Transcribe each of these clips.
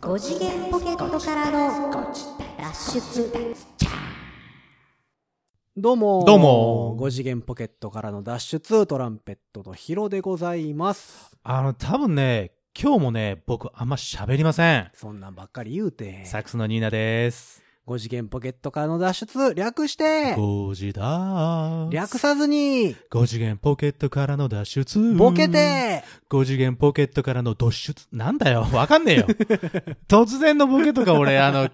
5次元ポケットからの脱出。どうもどうも5次元ポケットからの脱出トランペットのヒロでございます。あの、多分ね、今日もね、僕あんま喋りません。そんなんばっかり言うて。サックスのニーナです。5次元ポケットからの脱出略して。5時だ。略さずに。5次元ポケットからの脱出。ボケて。5次元ポケットからの脱出。なんだよ、わかんねえよ。突然のボケとか俺、あの、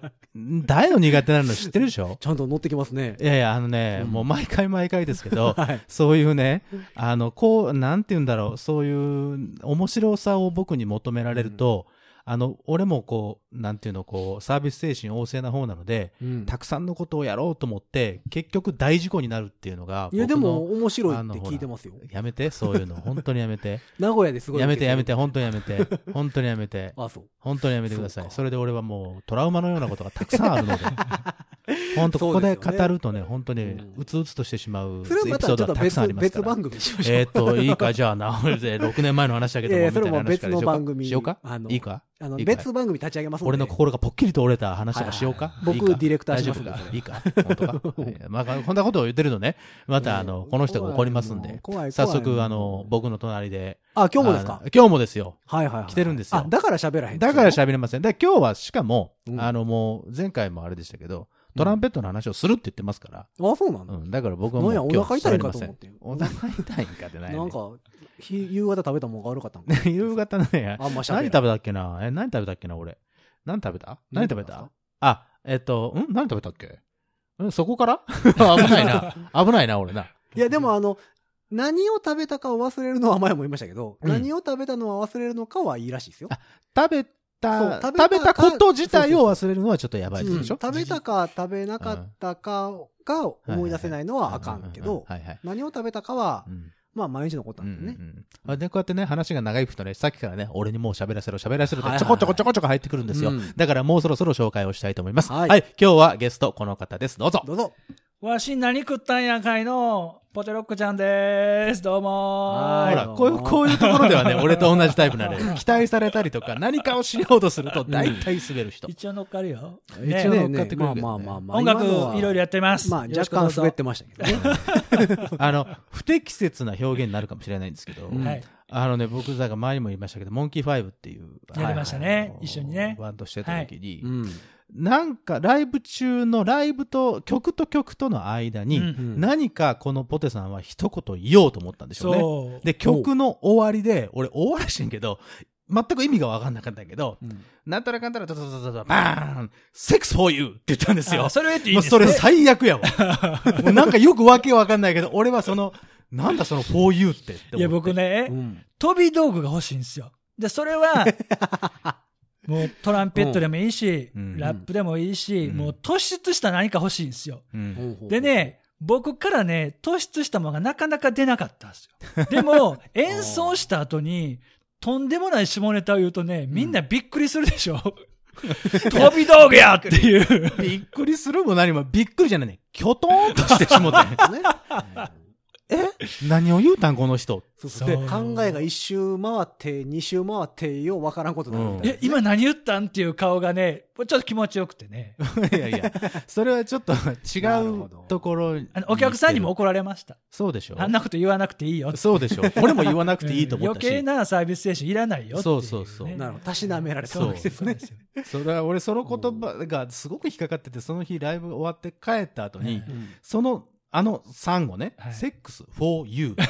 大の苦手なの知ってるでしょ？ちゃんと乗ってきますね。いやいや、あのね、うん。もう毎回毎回ですけど、はい。そういうね、あの、こう、なんて言うんだろう、そういう面白さを僕に求められると、あの、俺もこう、なんていうの、こう、サービス精神旺盛な方なので、うんたくさんのことをやろうと思って、結局大事故になるっていうのが、いやでも面白いって聞いてますよやめて、そういうの。本当にやめて。名古屋ですごいやめてやめて、ほ本当にやめて。本当にやめて。あそう本当にやめてください。そそれで俺はもうトラウマのようなことがたくさんあるので。本当ここで語るとね、本当にうつうつとしてしまうエピソードがたくさんありますから。別番組にしましょうえーっと、いいか、じゃあな、6年前の話だけども、みたいな話からしようか？いいか？あのいいか別番組立ち上げますので。俺の心がぽっきりと折れた話とかしようか？僕ディレクターしますか？いいか？本当か？は いまあ、こんなことを言ってるとね、また、あの、この人が怒りますんで、早速、あの、僕の隣で。あ今日もですか？今日もですよ。はいはいはい。来てるんですよ。あだから喋らへん。だから喋れません。で、今日はしかも、うん。あの、もう、前回もあれでしたけど、トランペットの話をするって言ってますから、あそうなの？うん、だから僕はもうお腹痛いんかと思って。お腹痛いんかってない、ね。なんかひ夕方食べたもんが悪かったんか。夕方ね、あんま喋らん何食べたっけな？え、何食べたっけな俺。何食べた？何食べた？た？あ、えっと、ん？何食べたっけ？んそこから？危ないな。危ないな、俺な。いやでもあの何を食べたかを忘れるのは前も言いましたけど、うん。何を食べたのは忘れるのかはいいらしいですよ。食べた、食べた食べたこと自体を忘れるのはちょっとやばいうんでしょ、食べたか食べなかったかが思い出せないのはあかんけど。何を食べたかはう、んまあ毎日のことうんなんでね。うんうんで、こうやってね、話が長いくとね、さっきからね、俺にもう喋らせろ、喋らせろって、ちょこちょこちょこちょこ入ってくるんですよ。うんだからもうそろそろ紹介をしたいと思います。ははいい。今日はゲスト、この方です。どうぞ。どうぞ。わし何食ったんやかいのポテロックちゃんです。どうもはいほら、こういう、こういうところではね、俺と同じタイプなので、期待されたりとか、何かをしようとすると、大体滑る人。一応乗っかるよ。一ね応乗っかってくれるまあまあまあまあ。音楽いろいろやってます。まあ若干滑ってましたけどね。あの、不適切な表現になるかもしれないんですけど。あのね、僕、だから前にも言いましたけど、モンキーファイブっていう、やりましたね一緒にねバンドしてた時に、うん。なんか、ライブ中のライブと、曲と曲との間に、うん何かこのポテさんは一言言おうと思ったんでしょうね。そう。で、曲の終わりで、俺終わらしてんけど、全く意味が分かんなかったけど、うんなんたらかんたら、ドドドドドバーンセックス for you! って言ったんですよあ。それを言っていいんですもうそれ最悪やわ。もうなんかよくわけわかんないけど、俺はその、なんだその for you ってって思って。いや、僕ね、うん飛び道具が欲しいんですよ。で、それは、もうトランペットでもいいし、うんラップでもいいし、うんもう突出した何か欲しいんですよ。うん。で、ね、僕からね、突出したものがなかなか出なかったんですよ。でも、演奏した後に、とんでもない下ネタを言うとね、みんなびっくりするでしょ。飛び道具やっていう。びっくりするも何も、びっくりじゃないね。きょとんとしてしもてん。ねえ？何を言うたんこの人？そうそうで考えが一周回って、二周回って、ようわからんことになるみたいえ、今何言ったんっていう顔がね、ちょっと気持ちよくてね。いやいや、それはちょっと違うところあのお客さんにも怒られました。そうでしょ？あんなこと言わなくていいよって。そうでしょ？俺も言わなくていいと思ったし。余計なサービス精神いらないよっていねそうそうそうなるほど。たしなめられたそうわけですね。それは俺その言葉がすごく引っかかってて、その日ライブ終わって帰った後に、うんその、あの産後ね、はいセックス for you って、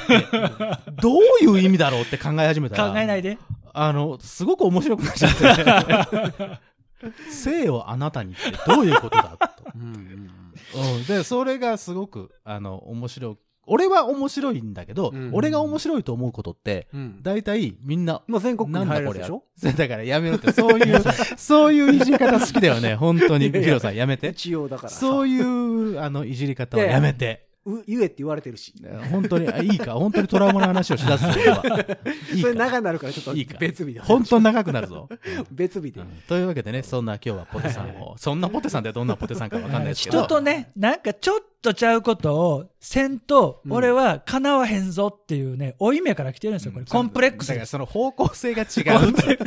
どういう意味だろうって考え始めたら、考えないで。あの、すごく面白くなっちゃって。性をあなたにってどういうことだと。うんうんうん、で、それがすごく、あの、面白い。俺は面白いんだけど、うん俺が面白いと思うことって、うん。大体みんな、まあ全国になん入だしょ？だからやめろって、そういう、そういういじり方好きだよね。本当に。ヒロさんやめて。一応だからさ。そういう、あの、いじり方はやめて。う言えって言われてるし。本当に、あいいか、本当にトラウマの話をしだすそれは。いいかそれ長くなるからちょっといいか別日で。本当に長くなるぞ。別日でう。んというわけでね、そんな今日はポテさんを、そんなポテさんってどんなポテさんかわかんないですけど。人とね、なんかちょっとちゃうことをせんと、うん俺は叶わへんぞっていうね、負い目から来てるんですよ、これ。コンプレックス。だからその方向性が違うって。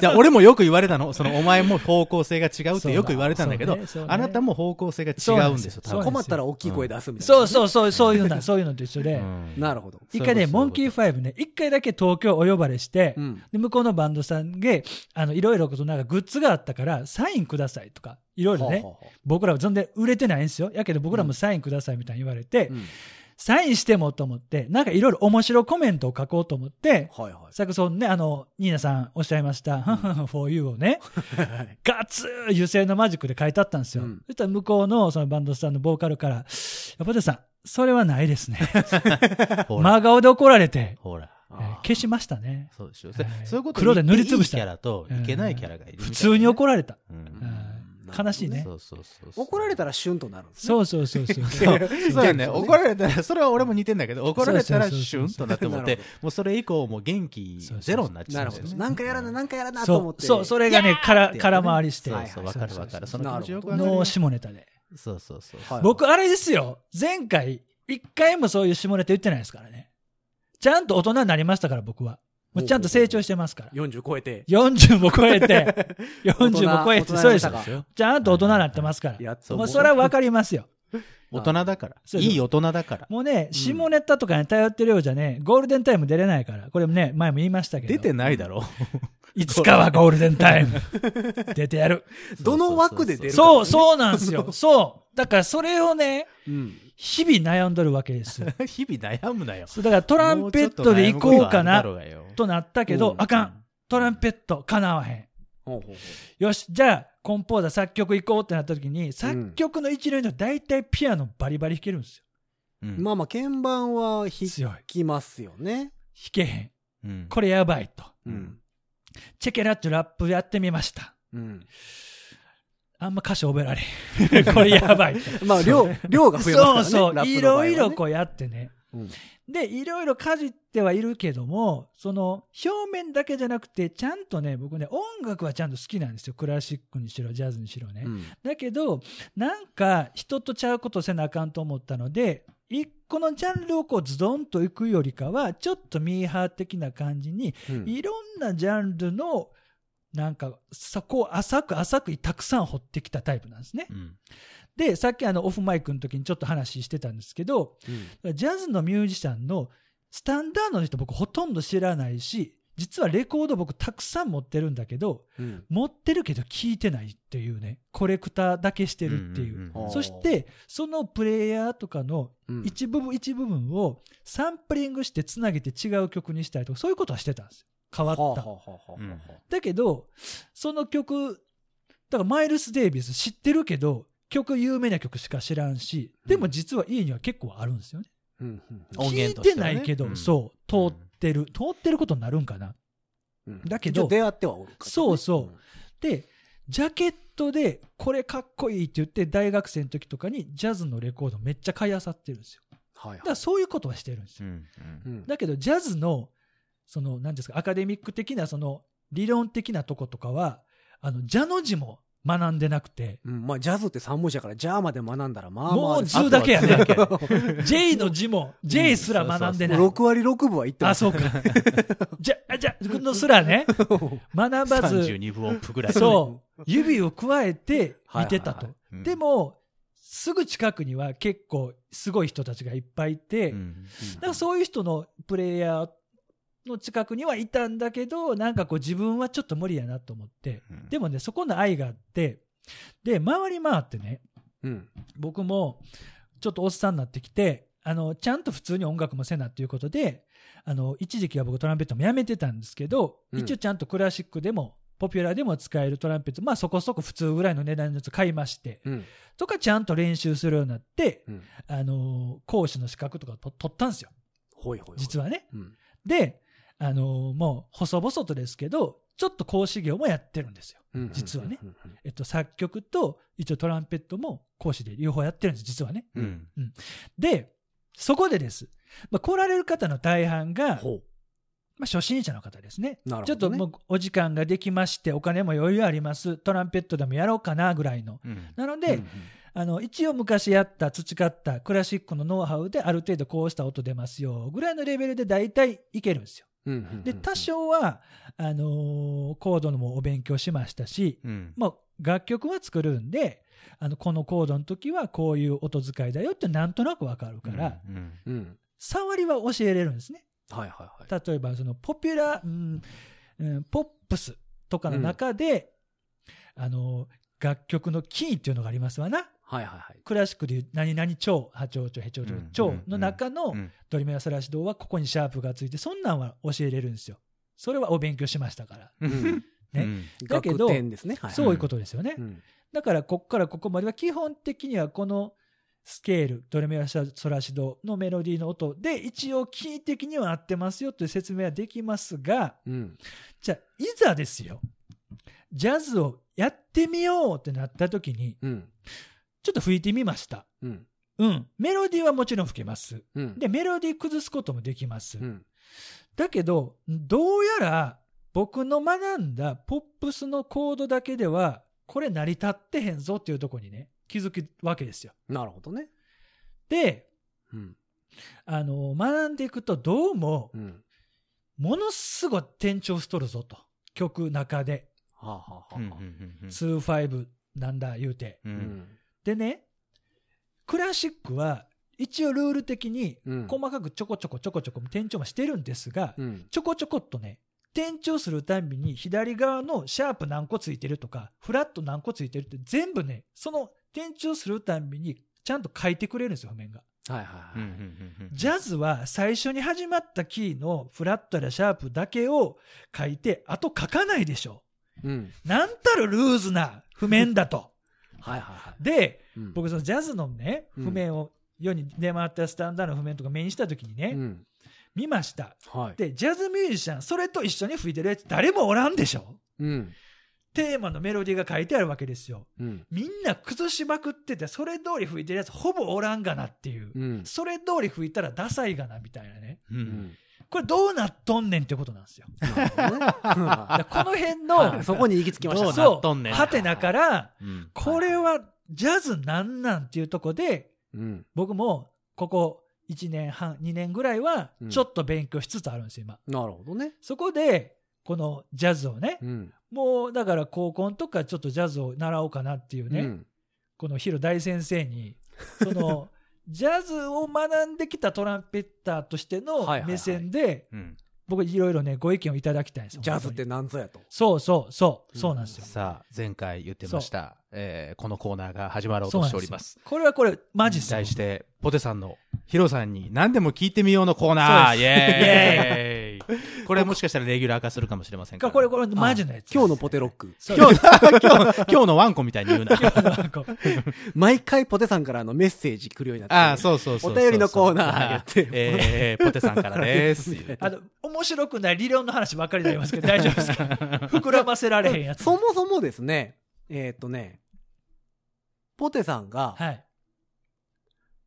じゃあ俺もよく言われたの。そのお前も方向性が違うってよく言われたんだけどあなたも方向性が違うんですよ、困ったら大きい声出すみたいな。そうそうそう、そういうの、そういうのと一緒で。うんなるほど。一回ね、モンキーファイブね、一回だけ東京お呼ばれして、うん。で、向こうのバンドさんで、あの、いろいろことなんかグッズがあったから、サインくださいとか、いろいろね、ほうほうほ僕らは全然売れてないんですよ。やけど僕らもサインくださいみたいに言われて、ううんサインしてもと思って、なんかいろいろ面白いコメントを書こうと思って、はいはい。サクソンね、あの、ニーナさんおっしゃいました、ふんふんふん for you をね、ガツー油性のマジックで書いてあったんですよ。うんそしたら向こうのそのバンドさんのボーカルから、やポテさん、それはないですね。真顔で怒られて、ほら。えー消しましたね。そうでしょ。はいそういうこと黒で塗りつぶしたいいキャラといけないキャラがいる。普通に怒られた。うん悲しいねそうそうそうそう。怒られたらシュンとなるんですね。そうそうそうそう。そうそうやね。そうね怒られたら、それは俺も似てんだけど、怒られたらそうそうそうそうシュンとなって思ってなる、もうそれ以降もう元気ゼロになっちゃ。うんですよね。なんかやらな、なんかやらなと思って。そう、そう、それがね、から、空回りして。そうそう、わかるわかる。その気持ちよくわかる。下ネタで。そうそうそう。はい僕、あれですよ。前回、一回もそういう下ネタ言ってないですからね。ちゃんと大人になりましたから、僕は。もうちゃんと成長してますから。40超えて。40も超えて、40も超えて、そうです大人になったかちゃんと大人になってますから。やっともうそれはわかりますよ。大人だから。いい大人だから。もうね、下ネタとかに頼ってるようじゃね、ゴールデンタイム出れないから。これもね、前も言いましたけど。出てないだろ。いつかはゴールデンタイム。出てやる。どの枠で出るかそう、そうなんですよ。そう。だからそれをね、うん。日々悩んどるわけですよ。日々悩むなよ。だからトランペットで行こうかなとなったけどう、んあかん。トランペット叶わへん。ほうほうほよし、じゃあ、コンポーザー作曲行こうってなった時に、作曲の一流の大体ピアノバリバリ弾けるんですよ。うんうまあまあ、鍵盤は弾きますよね。けへん。うんこれやばいと。うん。チェケラッチョラップやってみました。うん。あんま歌詞覚えられへん。これやばいと。まあ、量、量が増えますからね。そうそう。いろいろこうやってね。うんで、いろいろかじってはいるけども、その、表面だけじゃなくて、ちゃんとね、僕ね、音楽はちゃんと好きなんですよ。クラシックにしろ、ジャズにしろね。うんだけど、なんか、人とちゃうことせなあかんと思ったので、一個のジャンルをこうズドンと行くよりかは、ちょっとミーハー的な感じに、うんいろんなジャンルの、なんか、そこを浅く浅くたくさん掘ってきたタイプなんですね。うんで、さっきあの、オフマイクの時にちょっと話してたんですけど、うんジャズのミュージシャンのスタンダードの人僕ほとんど知らないし、実はレコード僕たくさん持ってるんだけど、うん持ってるけど聞いてないっていうね、コレクターだけしてるっていう。んんんそして、そのプレイヤーとかのうん一部分一部分をサンプリングしてつなげて違う曲にしたりとか、そういうことはしてたんですよ。変わった。だけど、その曲、だからマイルス・デイビス知ってるけど、曲有名な曲しか知らんし、でも実は家には結構あるんですよね。うんうん音聞いてないけど、うん。そう、通ってる、通ってることになるんかな。うん。だけど出会ってはおるね。そうそう。で、ジャケットで、これかっこいいって言って、大学生の時とかにジャズのレコードめっちゃ買い漁ってるんですよ。はいはい。だからそういうことはしてるんですよ。うん。うん。だけど、ジャズの、その、何ですか、アカデミック的な、その、理論的なとことかは、あの、ジャの字も学んでなくて、うんまあ、ジャズって3文字やから、ジャーまで学んだら、まあまあもう。図だけやね J の字も、J すら学んでない。6割6分は言ってまあ、す。そうか。じゃ、あじゃ、のすらね、学ばず、32分音符ぐらい。そう、指を加えて見てたとでも、すぐ近くには結構すごい人たちがいっぱいいて、うんだからそういう人のプレイヤーの近くにはいたんだけど、なんかこう自分はちょっと無理やなと思って、うんでもね、そこの愛があって、で、回り回ってね、うん。僕もちょっとおっさんになってきて、あの、ちゃんと普通に音楽もせなっていうことで、あの、一時期は僕トランペットもやめてたんですけど、うん一応ちゃんとクラシックでも、ポピュラーでも使えるトランペット、まあそこそこ普通ぐらいの値段のやつ買いまして、うん。とかちゃんと練習するようになって、うん。あの、講師の資格とかと取ったんですよ。ほいほいほい。実はね。うん。で、あの、もう細々とですけど、ちょっと講師業もやってるんですよ。うん実はね。うんうんえっと、作曲と一応トランペットも講師で両方やってるんです、実はね。うん。で、そこでです。まあ、来られる方の大半が、ほまあ、初心者の方ですね。う。なるちょっと。もうお時間ができまして、お金も余裕あります。トランペットでもやろうかなぐらいの。うんなので、うんあの、一応昔やった、培ったクラシックのノウハウである程度こうした音出ますよ、ぐらいのレベルで大体いけるんですよ。で、多少は、あのーコードのもお勉強しましたし、うんまあ、楽曲は作るんで、あの、このコードの時はこういう音使いだよってなんとなくわかるから、うんうん。触りは教えれるんですね。はいはいはい。例えば、その、ポピュラー、うんうんポップスとかの中で、あの、楽曲のキーっていうのがありますわな。はいはいはい。クラシックでいう何々調、波長調、ヘ長調うん、調の中のうんドリメラソラシドはここにシャープがついて、そんなんは教えれるんですよ。それはお勉強しましたから。うんねうんだけど楽天ですね。はい。そういうことですよね。うん。だから、ここからここまでは基本的にはこのスケール、ドレミファソラシドのメロディーの音で、一応キー的には合ってますよという説明はできますが、うん。じゃあ、いざですよ。ジャズをやってみようってなった時に、うん。ちょっと吹いてみました。うん。うん。メロディーはもちろん吹けます。うん。で、メロディー崩すこともできます。うん。だけど、どうやら僕の学んだポップスのコードだけでは、これ成り立ってへんぞっていうところにね、気づくわけですよ。なるほどね。で、うん。あの、学んでいくとどうもう、ん。ものすごい転調しとるぞと。曲中で。はあはあはあうんはあ。2-5なんだ言うて。ううんん。でね、クラシックは一応ルール的にうん。細かくちょこちょこちょこちょこ転調もしてるんですが、うん。ちょこちょこっとね、転調するたんびに左側のシャープ何個ついてるとか、フラット何個ついてるって全部ね、その転調するたんびにちゃんと書いてくれるんですよ、譜面が。はいはいはい。ジャズは最初に始まったキーのフラットやシャープだけを書いて、あと書かないでしょ。うん。なんたるルーズな譜面だと。はいはいはい。で、うん僕そのジャズのね、うん譜面を世に出回ったスタンダードの譜面とか目にした時にね、うん。見ました。はい。で、ジャズミュージシャン、それと一緒に吹いてるやつ誰もおらんでしょ？うん。テーマのメロディーが書いてあるわけですよ。うん。みんな崩しまくってて、それ通り吹いてるやつほぼおらんがなっていう。うん。それ通り吹いたらダサいがなみたいなね。ううんん。これどうなっとんねんってことなんですよ。この辺の、はいそこに行き着きましたどうね。なっとんねんハテナから、うんこれはジャズなんなんっていうとこで、うん。僕もここ1年半、2年ぐらいはうんちょっと勉強しつつあるんですよ、今。なるほどね。そこで、このジャズをね、うん。もうだから高校の時からちょっとジャズを習おうかなっていうね、うん。このヒロ大先生に、その、ジャズを学んできたトランペッターとしての目線で、うん僕いろいろね、ご意見をいただきたいんですよ。ジャズって何ぞやと？そうそうそう、うんそうなんですよ。さあ、前回言ってました、えーこのコーナーが始まろうとしております。これはこれ、マジっすよ題して、ポテさんの、ヒロさんに何でも聞いてみようのコーナーイそうですエーイこれもしかしたらレギュラー化するかもしれませんから。これ、これ、マジのやつ。今日のポテロック。今日、今日、今日のワンコみたいに言うな。毎回ポテさんからのメッセージ来るようになって。ああ、そうそうそうそう。お便りのコーナーってえー、ポテさんからです。あの、面白くない理論の話ばっかりになりますけど、大丈夫ですか膨らませられへんやつ。そもそもですね、えーっとね、ポテさんがはい。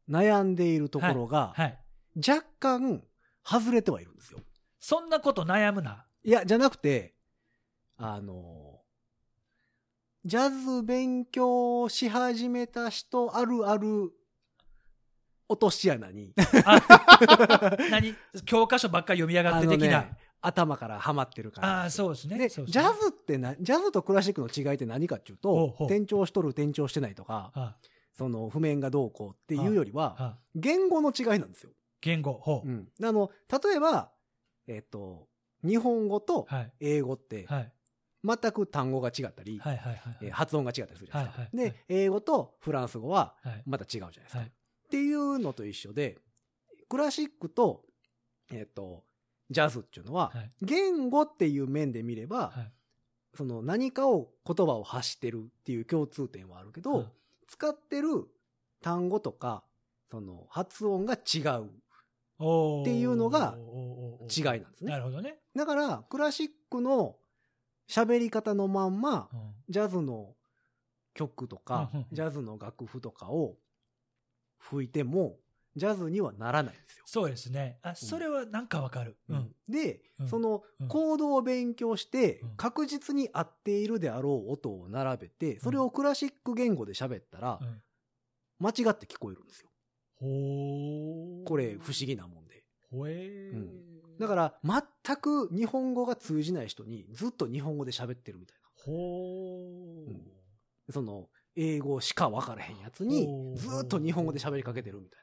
悩んでいるところが、はい。若干外れてはいるんですよ。そんなこと悩むな。いや、じゃなくて、あの、ジャズ勉強し始めた人あるある落とし穴に、あ、何？教科書ばっかり読み上がって的な。ね、頭からハマってるから。ああ、そうですね。で、ジャズってな、ジャズとクラシックの違いって何かっていうと転調しとる、転調してないとか、あその譜面がどうこうっていうよりは、あ言語の違いなんですよ。言語、ほう。うん。あの、例えば、えっと、日本語とはい。英語ってはい。全く単語が違ったり、発音が違ったりするじゃないですか。で、英語とフランス語ははい。また違うじゃないですか。はいっていうのと一緒で、クラシックと、えっ、と、ジャズっていうのは、はい。言語っていう面で見れば、はい。その何かを言葉を発してるっていう共通点はあるけど、はい。使ってる単語とか、その発音が違う。っていうのが違いなんですね。なるほどね。だから、クラシックの喋り方のまんま、うん。ジャズの曲とかジャズの楽譜とかを吹いても、ジャズにはならないんですよ。そうですね。あ、それはなんかわかる。うん。で、うんそのうんコードを勉強してうん確実に合っているであろう音を並べて、それをクラシック言語で喋ったらうん間違って聞こえるんですよ。ほー。これ不思議なもんで。ほえー。うんだから全く日本語が通じない人にずっと日本語で喋ってるみたいほー。う。その英語しか分からへんやつにずっと日本語で喋りかけてるみたい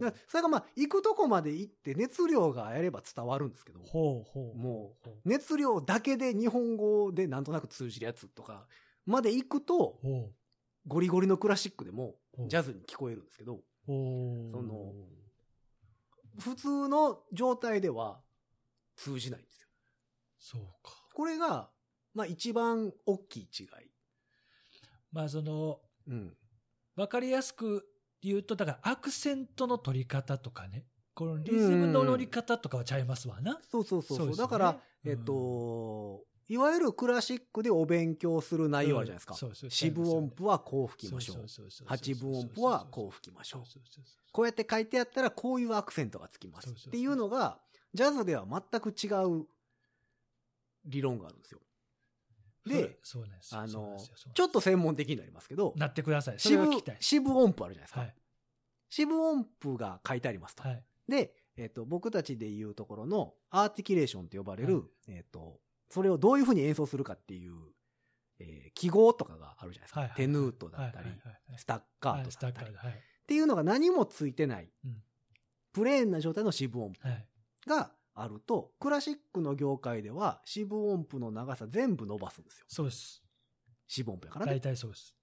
な。それがまあ行くとこまで行って熱量があれば伝わるんですけど。もう。熱量だけで日本語でなんとなく通じるやつとかまで行くと。ゴリゴリのクラシックでもジャズに聞こえるんですけど。その普通の状態では通じないんですよ。そうか。これが、まあ一番大きい違い。まあその、うん。わかりやすく言うと、だからアクセントの取り方とかね。このリズムの乗り方とかはちゃいますわな。そうそうそうそう。そうねだから、うんえっと、いわゆるクラシックでお勉強する内容あるじゃないですか。うんそうそう四分音符はこう吹きましょう。八分音符はこう吹きましょうこうやって書いてあったらこういうアクセントがつきますっていうのが、ジャズでは全く違う理論があるんですよ。で、そうなんですよあのちょっと専門的になりますけど、なってください。それは聞きたい。四分音符あるじゃないですか。はい。四分音符が書いてありますと。はい。で、えっ、と、僕たちで言うところのアーティキュレーションと呼ばれる、はいえっ、と、それをどういうふうに演奏するかっていう、えー記号とかがあるじゃないですか。はいはいテヌートだったり、スタッカートだったり、はい。っていうのが何もついてない、うんプレーンな状態の四分音符はい。があると、クラシックの業界では四分音符の長さ全部伸ばすんですよ。そうです。四分音符やからね大。体そうです。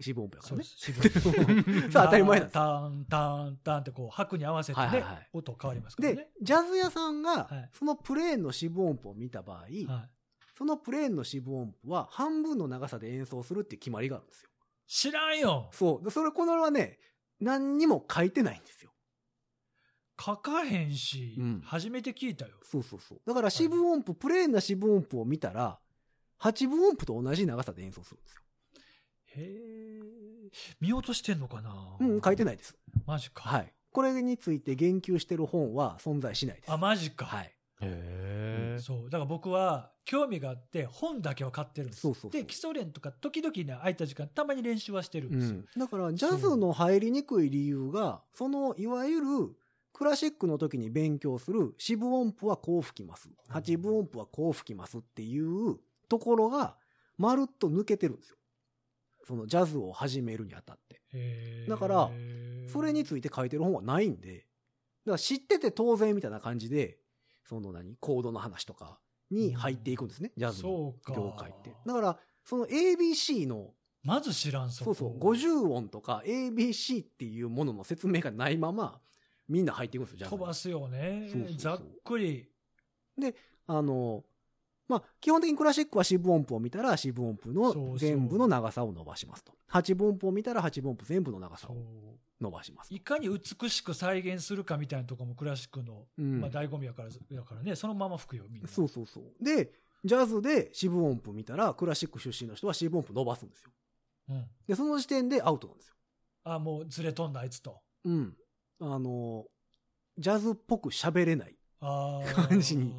四分音符やからね。そうです。渋 いさあ当たり前なんですタン、タン、タンってこう、拍に合わせてねはいはいはい、音変わりますからでね。、ジャズ屋さんがはい、そのプレーンの四分音符を見た場合、はい。そのプレーンの四分音符は半分の長さで演奏するって決まりがあるんですよ。知らんよそう。でそれ、このはね、何にも書いてないんですよ。書かへんしうん、初めて聞いたよ。そうそうそう。だから四分音符、プレーンな四分音符を見たら、八分音符と同じ長さで演奏するんですよ。へえ。見落としてんのかな？うん、書いてない。です。マジか。はい。これについて言及してる本は存在しないです。あ、マジか。はい。へえ。そう。だから僕は興味があって本だけは買ってるんです。そうそうそうで、基礎練とか時々ね、空いた時間たまに練習はしてるんですよ。うん。だから、ジャズの入りにくい理由が、その、いわゆる、クラシックの時に勉強する四分音符はこう吹きます。八分音符はこう吹きますっていうところが、まるっと抜けてるんですよ。そのジャズを始めるにあたって。だからそれについて書いてる本はないんで、だから知ってて当然みたいな感じで、その何、コードの話とかに入っていくんですね、ジャズの業界って。だから、その ABC のまず知らんそうそう、50音とか ABC っていうものの説明がないまま、みんな入っていくんですよ、ジャズに飛ばすよねそうそうそうざっくり。あの、まあ、基本的にクラシックは四分音符を見たら四分音符の全部の長さを伸ばしますと。八分音符を見たら八分音符全部の長さを伸ばします。いかに美しく再現するかみたいなとこもクラシックの、うんまあ、醍醐味やから、やからね、そのまま吹くよ、みんな。そうそうそう。で、ジャズで四分音符見たら、クラシック出身の人は四分音符伸ばすんですよ。うん。で、その時点でアウトなんですよ。あ、もうずれとんだ、あいつと。うん。あの、ジャズっぽく喋れない。感じに。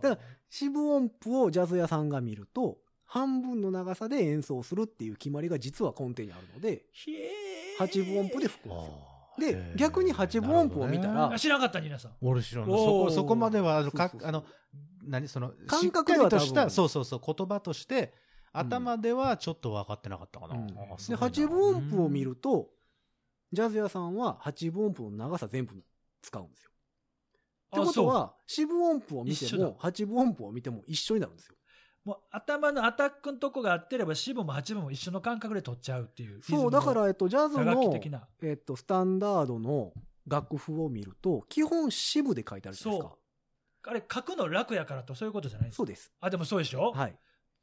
だか四分音符をジャズ屋さんが見ると、半分の長さで演奏するっていう決まりが実は根底にあるので、ひえー。八分音符で吹くんですよ。で逆に八分音符を見たら知らなかった、皆さん。俺知らん。そおこ、ー。そこまでは、あの、かそうそうそう。あの、何その、感覚ではとした、そうそうそう、言葉として、頭ではちょっと分かってなかったかな。うん。で、八分音符を見ると、ジャズ屋さんは八分音符の長さ全部使うんですよ。ってあことは、四分音符を見ても、八分音符を見ても一緒になるんですよ。もう頭のアタックのとこがあってれば、四分も八分も一緒の感覚で取っちゃうっていう。そう、だから、えっと、ジャズの的、な。えっと、スタンダードの楽譜を見ると、基本四部で書いてあるじゃないですか。あれ、書くの楽やからと、そういうことじゃないんですそうです。あ、でもそうでしょ？はい。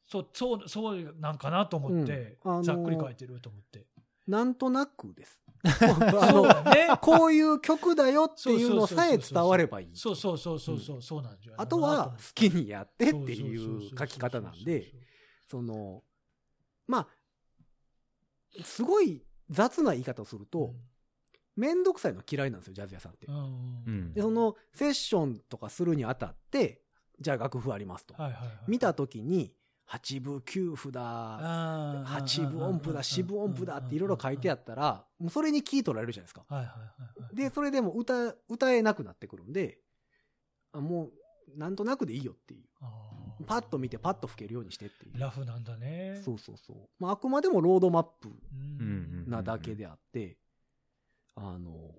そう、そう、そうなんかなと思って、うんあのーざっくり書いてると思って。なんとなくです。あの、ね。こういう曲だよっていうのさえ伝わればいい。そうそうそうそうそう、そうなんじゃあとは、好きにやってっていう書き方なんで、、その、まあ、すごい雑な言い方をすると、めんくさいの嫌いなんですよ、ジャズ屋さんって。で、その、セッションとかするにあたって、じゃあ楽譜ありますと。はいはいはい。見たときに、八分九分だ、八分音符だ、四分音符だっていろいろ書いてあったら、もうそれにキー取られるじゃないですか。はいはいはいはい。で、それでも歌、歌えなくなってくるんで、あもう、なんとなくでいいよっていう。パッと見てパッと吹けるようにしてっていう。ラフなんだね。そうそうそう。まあ、あくまでもロードマップなだけであって、あの、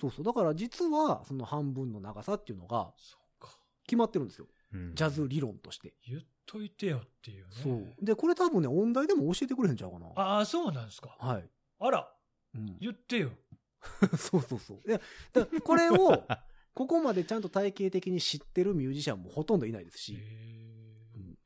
そうそう。だから実は、その半分の長さっていうのがそうか。決まってるんですよ。うんジャズ理論として。言っといてよっていうね。そう。で、これ多分ね、音大でも教えてくれへんちゃうかな。ああ、そうなんですか。はい。あら、うん、言ってよ。そうそうそう。いや、だこれを、ここまでちゃんと体系的に知ってるミュージシャンもほとんどいないですへし。ーうん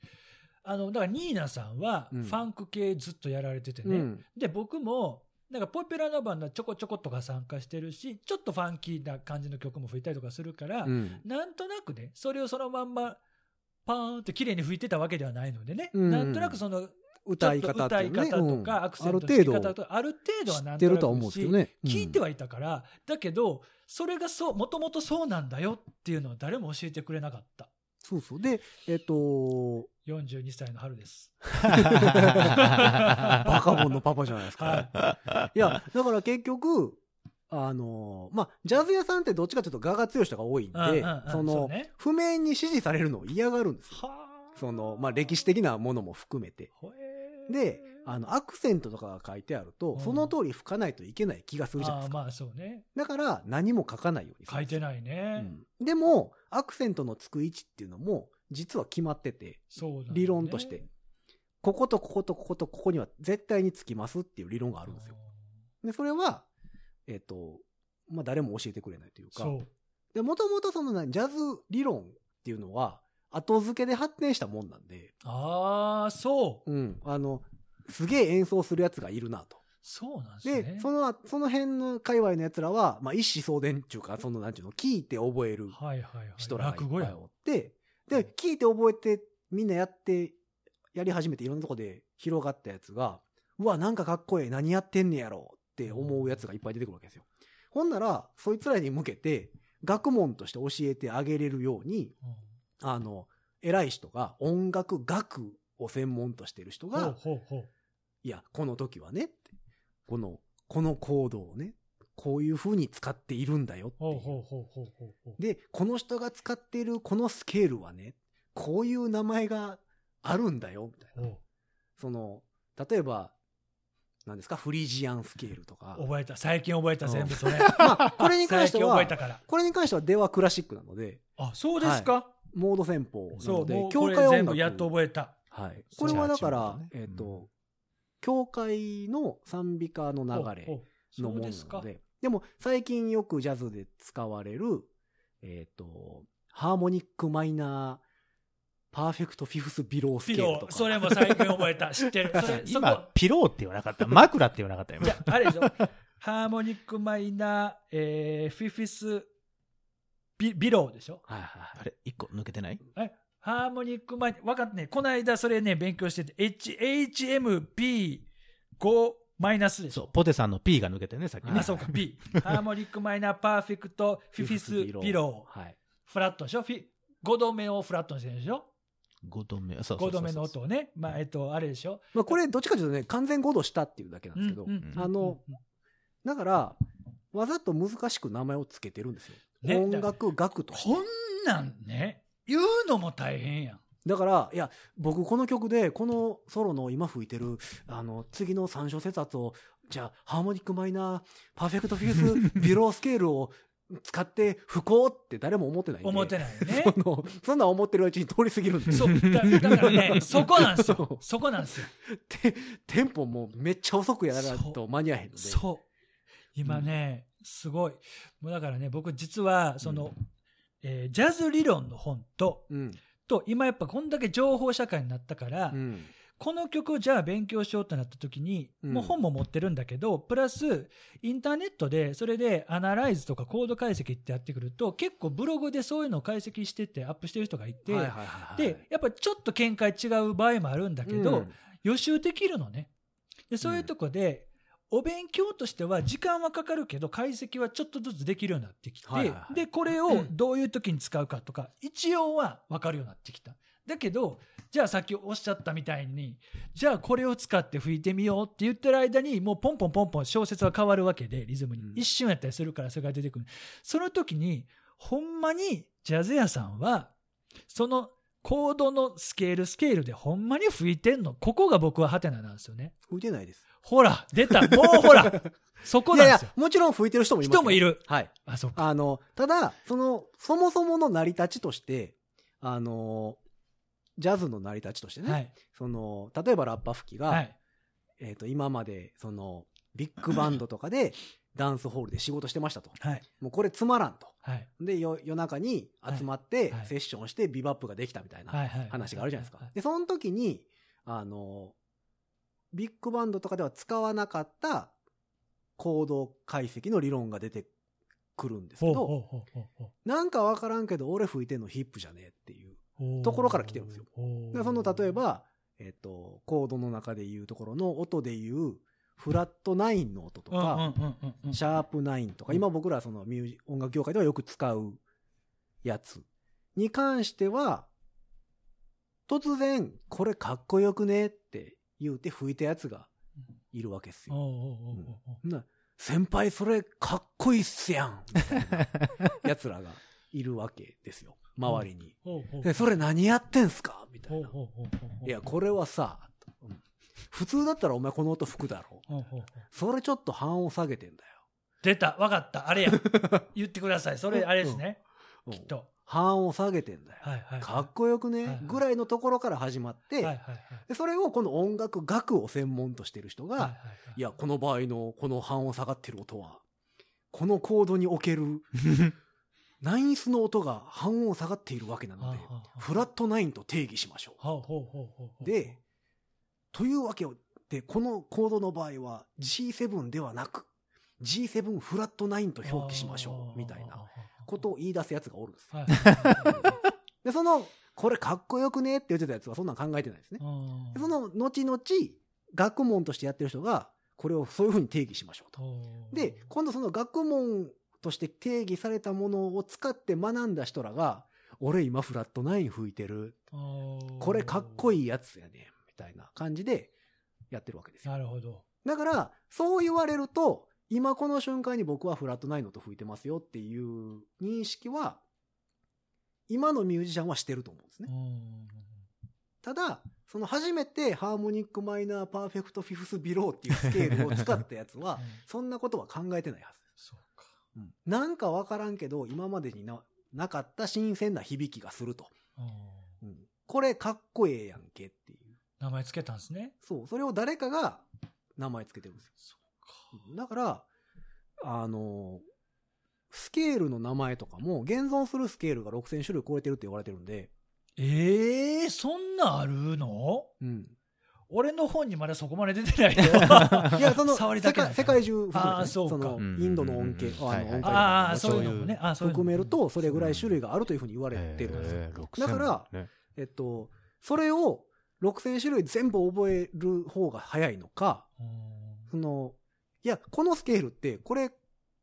あの、だからニーナさんはフうんァンク系ずっとやられててね。うん。で、僕も、なんかポピュラーなバンドはちょこちょことか参加してるし、ちょっとファンキーな感じの曲も吹いたりとかするから、うん。なんとなくね、それをそのまんま、パーンって綺麗に吹いてたわけではないのでね、うんなんとなくその、歌い方って歌い方とうんか、アクセンあトの付る程度き方とか、ある程度は知なんってるとなくし思うんですけどね。は聞いてはいたから、だけど、それがそう、もともとそうなんだよっていうのは誰も教えてくれなかった。そうそう。で、えっと、42歳の春です。バカボンのパパじゃないですか。はいや、だから結局、あの、まあ、ジャズ屋さんってどっちかというと画が強い人が多いんでうんうんうん、そのね、譜面に指示されるのを嫌がるんですその、まあ、歴史的なものも含めて。で、あの、アクセントとかが書いてあるとう、んその通り吹かないといけない気がするじゃないですか。まあそうね。だから、何も書かないように書いてないね。うんでも、アクセントのつく位置っていうのも、実は決まってて、ね理論として。こことこことこことここには絶対につきますっていう理論があるんですよ。で、それは、えっ、と、まあ、誰も教えてくれないというか。そう。で、もともとそのなジャズ理論っていうのは、後付けで発展したもんなんで、ああ、そう。うん、あの、すげえ演奏するやつがいるなと。そうなんですね。で、その、その辺の界隈のやつらは、まあ、一子相伝っていうか、その、なんていうの、聞いて覚えるはいはいはい。人らがいっ落語やぱいお。って、で、聞いて覚えて、みんなやって、やり始めていろんなとこで広がったやつが、うわ、なんかかっこええ、何やってんねやろって思うやつがいっぱい出てくるわけですよ。ほんなら、そいつらに向けて、学問として教えてあげれるように、うんあの、偉い人が音楽学を専門としてる人が。いや、この時はねこの、このコードをね、こういう風に使っているんだよって。で、この人が使っているこのスケールはね、こういう名前があるんだよ、みたいな。ほその、例えば、何ですか、フリージアンスケールとかう。覚えた。最近覚えた、全部それ。まあ、これに関しては、覚えたから。これに関してはデワクラシックなので、あ、そうですか？モード戦法なそう、ので教会音楽。全部やっと覚えた。はい。これはだから、ねえっ、と、うん教会の賛美歌の流れのものなそうですかの。で、でも最近よくジャズで使われる、えっ、と、ハーモニックマイナー、パーフェクトフィフスビロースケー、ールとか。それも最近覚えた。知ってる。それ、そ今こ、、ピローって言わなかった。枕って言わなかったよ。じゃあ、あれでしょ。ハーモニックマイナー、えー、フィフィス、ビ、ビローでしょ。はいはいはいあれ一個抜けてない？え、ハーモニックマイ、分かってね、この間それね、勉強してて、H、HMB5 マイナスでしょ。そう、ポテさんの P が抜けてね、さっきね。あ、そうか、B。ハーモニックマイナーパーフェクトフィフィスビロー。はい。フラットでしょ？フィ ?5 度目をフラットにしてるでしょ？5度目。そうそう ?5 そうそう度目の音をね。まあ、えっと、あれでしょ？まあこれどっちかというとね、完全5度したっていうだけなんですけど、あの、だから、わざと難しく名前をつけてるんですよ。ね音楽学としてこんなんね、言うのも大変やん。だから、いや、僕この曲で、このソロの今吹いてる、あの、次の3小節圧を、じゃあ、ハーモニックマイナー、パーフェクトフィフス、ビロースケールを使って吹こうって誰も思ってないんで。思ってないよね。その、そんなん思ってるうちに通り過ぎるんで。そう、だだからね、そこなんですそよ。うそこなんですよ。てテンポもめっちゃ遅くやらないと間に合えへんので。そう。今ね、すごい。もうだからね、僕実は、その、えージャズ理論の本と、うん。と、今やっぱこんだけ情報社会になったから、うん。この曲をじゃあ勉強しようとなった時に、うんもう本も持ってるんだけど、プラス、インターネットで、それでアナライズとかコード解析ってやってくると、結構ブログでそういうのを解析してってアップしてる人がいて、で、やっぱちょっと見解違う場合もあるんだけど、うん予習できるのね。で、そういうとこで、お勉強としては時間はかかるけど解析はちょっとずつできるようになってきて、で、これをどういう時に使うかとか、一応は分かるようになってきた。だけど、じゃあさっきおっしゃったみたいに、じゃあこれを使って吹いてみようって言ってる間に、もうポンポンポンポン小説が変わるわけで、リズムに。うん一瞬やったりするからそれが出てくる。その時に、ほんまにジャズ屋さんは、そのコードのスケールスケールでほんまに吹いてんの？ここが僕はハテナなんですよね。吹いてないです。ほら、出た。もうほら、そこいやいなんですよ。や、もちろん吹いてる人もいますよ。人もいる。はい。あ、そっか。あの、ただ、その、そもそもの成り立ちとして、あの、ジャズの成り立ちとしてね、はい。その、例えばラッパ吹きが、はい。えっ、と、今まで、その、ビッグバンドとかで、ダンスホールで仕事してましたと。はい。もうこれつまらんと。はい。で、よ夜中に集まってはい、セッションしてビバップができたみたいな。話があるじゃないですかは。で、その時に、あの、ビッグバンドとかでは使わなかったコード解析の理論が出てくるんですけど、なんかわからんけど、俺吹いてんのヒップじゃねえっていう。うところから来てるんですよ。でその、例え、ば、えっ、と、コードの中でいうところの音でいう、フラットナインの音とか、シャープナインとか、今僕らそのミュージ音楽業界ではよく使うやつに関しては、突然、これかっこよくねって言うて吹いたやつがいるわけですよ。先輩それかっこいいっすやんみたいな奴らがいるわけですよ。周りに。で、それ何やってんすか？みたいな。いや、これはさ、うん普通だったらお前この音吹くだろ。それちょっと半音下げてんだ出た。わかった。あれや。言ってください。それ、あれですね。きっと。半音下げてんだよ。かっこよくね、ぐらいのところから始まって、それをこの音楽学を専門としてる人が、いや、この場合のこの半音下がってる音は、このコードにおける ナインスの音が半音下がっているわけなのでフラットナインと定義しましょほうで、というわけで、このコードの場合は G7 ではなく、G7 フラットナインと表記しましょう、みたいなことを言い出すやつがおるんです。で、その、これかっこよくねって言ってたやつはそんなん考えてないですね。その後々、学問としてやってる人が、これをそういうふうに定義しましょうと。で、今度その学問として定義されたものを使って学んだ人らが、俺今フラットナイン吹いてる。これかっこいいいやつやねみたいな感じでやってるわけですよ。なるほど。だから、そう言われると、今この瞬間に僕はフラットナインの音吹いてますよっていう認識は、今のミュージシャンはしてると思うんですね。ただ、その初めて harmonic minor perfect fifth below っていうスケールを使ったやつは、そんなことは考えてないはずなんかわからんけど、今までにななかった新鮮な響きがすると。うんこれかっこええやんけっていう。名前つけたんですね。そう、それを誰かが名前つけてるんですよ。うんだから、あの、スケールの名前とかも、現存するスケールが6000種類超えてるって言われてるんで、ええそんなあるの？うん。俺の本にまだそこまで出てない。よ。いや、その、世触りだけだ。界世界中含めて、その、うん。インドの音形、うんういうのもね。ああ、そういうのも含めると、それぐらい種類があるというふうに言われてるん。ですよ。えーだから、ね。えっと、それを6000種類全部覚える方が早いのか、うん。その、いや、このスケールって、これ、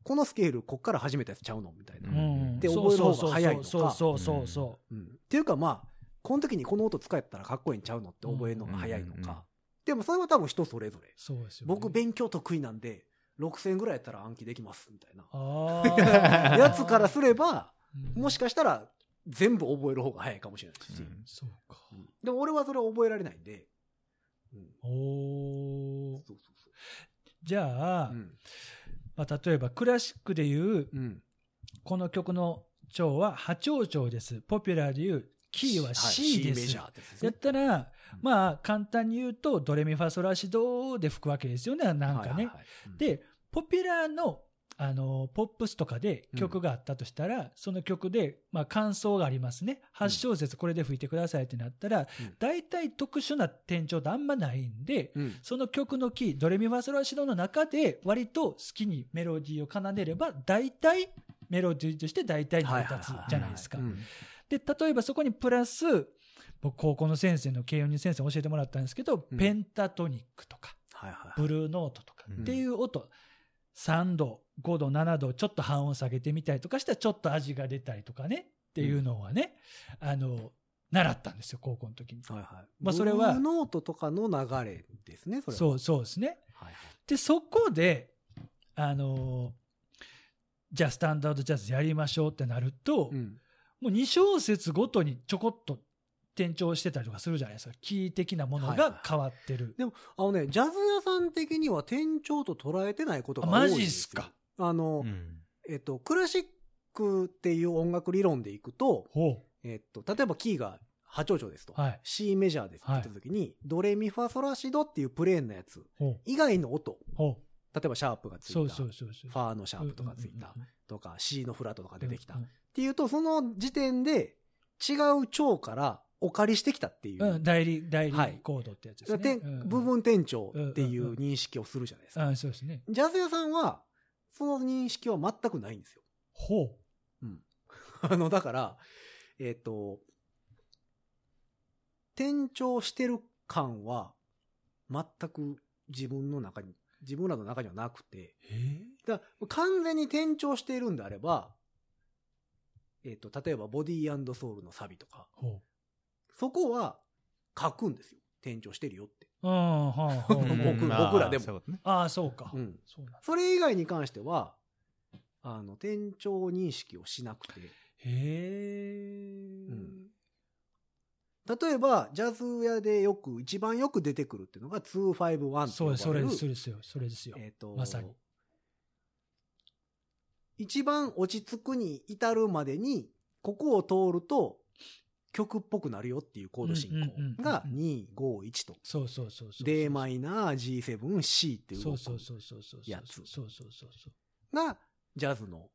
このスケール、こっから始めたやつちゃうの？みたいな。ううん。ん。で覚える方が早いのか。そうそうそうそうん。っていうか、まあ、この時にこの音使ったらかっこいいんちゃうのって覚えるのが早いのか。でも、それは多分人それぞれう。。そうですよね。僕、勉強得意なんで、6000ぐらいやったら暗記できます、みたいな。やつからすれば、うん、もしかしたら、全部覚える方が早いかもしれないし。うんそうか。うんでも俺はそれは覚えられないんで。うんおお。そうそうそじゃあ、う。うん。まあ、例えばクラシックでいう、うん。この曲の調は波長調です。ポピュラーでいう、キーは C です。はいですやねったら、まあ、簡単に言うと、ドレミファソラシドで吹くわけですよね、なんかね。はいはい。はいうん。で、ポピュラーの、あの、ポップスとかで曲があったとしたら、その曲で、まあ、感想がありますね。8小節これで吹いてくださいってなったら、うん。大体特殊な転調ってあんまないんで、うん。その曲のキー、ドレミファソラシドの中で割と好きにメロディーを奏でれば、大体メロディーとして大体成り立つじゃないですか。う。んで、例えばそこにプラス、僕高校の先生の軽音に先生に教えてもらったんですけど、うんペンタトニックとか、はいはい。ブルーノートとかうんっていう音、3度、5度、7度、ちょっと半音下げてみたりとかしたらちょっと味が出たりとかねっていうのはね、あの、習ったんですよ、高校の時に。はいはい。まあそれはブルーノートとかの流れですね、それは。そう、そうですね。はいはい。で、そこで、あの、じゃあスタンダードジャズやりましょうってなると、うん。もう2小節ごとにちょこっと転調してたりとかするじゃないですか。キー的なものが変わってる。でも、あのね、ジャズ屋さん的には転調と捉えてないことが多いんですよ。ジっすか。あの、うんえっと、クラシックっていう音楽理論でいくと、ほえっと、例えばキーが波長長ですと。はい C メジャーですって言った時に、ドレミファソラシドっていうプレーンなやつ。以外の音、ほ例えばシャープがついた。ファーのシャープとかついたうんうんとか、C のフラットとかうん出てきた。っうんていうと、その時点で違う調からお借りしてきたっていう。うん、代理、代はい理コードってやつですね。てうんうん部分転調っていう認識をするじゃないですか。あそうですね。ジャズ屋さんは、その認識は全くないんですよ。ほうん。あの、だから、えっ、と、転調してる感は、全く自分の中に、自分らの中にはなくて、だ完全に転調しているんであれば、えっ、と、例えば、ボディーソウルのサビとか、ほそこは書くんですよ。転調してるよって。う。うん、はあ、はあ。僕僕まあらでもああ、そうか。うんそうそれ以外に関しては、あの、転調認識をしなくて、へえ。うん例えば、ジャズ屋でよく、一番よく出てくるっていうのが251ってそうそれですよ。それですよ。えっ、と、まさに。一番落ち着くに至るまでに、ここを通ると、曲っぽくなるよっていうコード進行が2、5、1と。そうそうそうそう。d マイナー、G7、C っていうそう動くそうそうそうそう。やつそうそうそうそう。が、ジャズの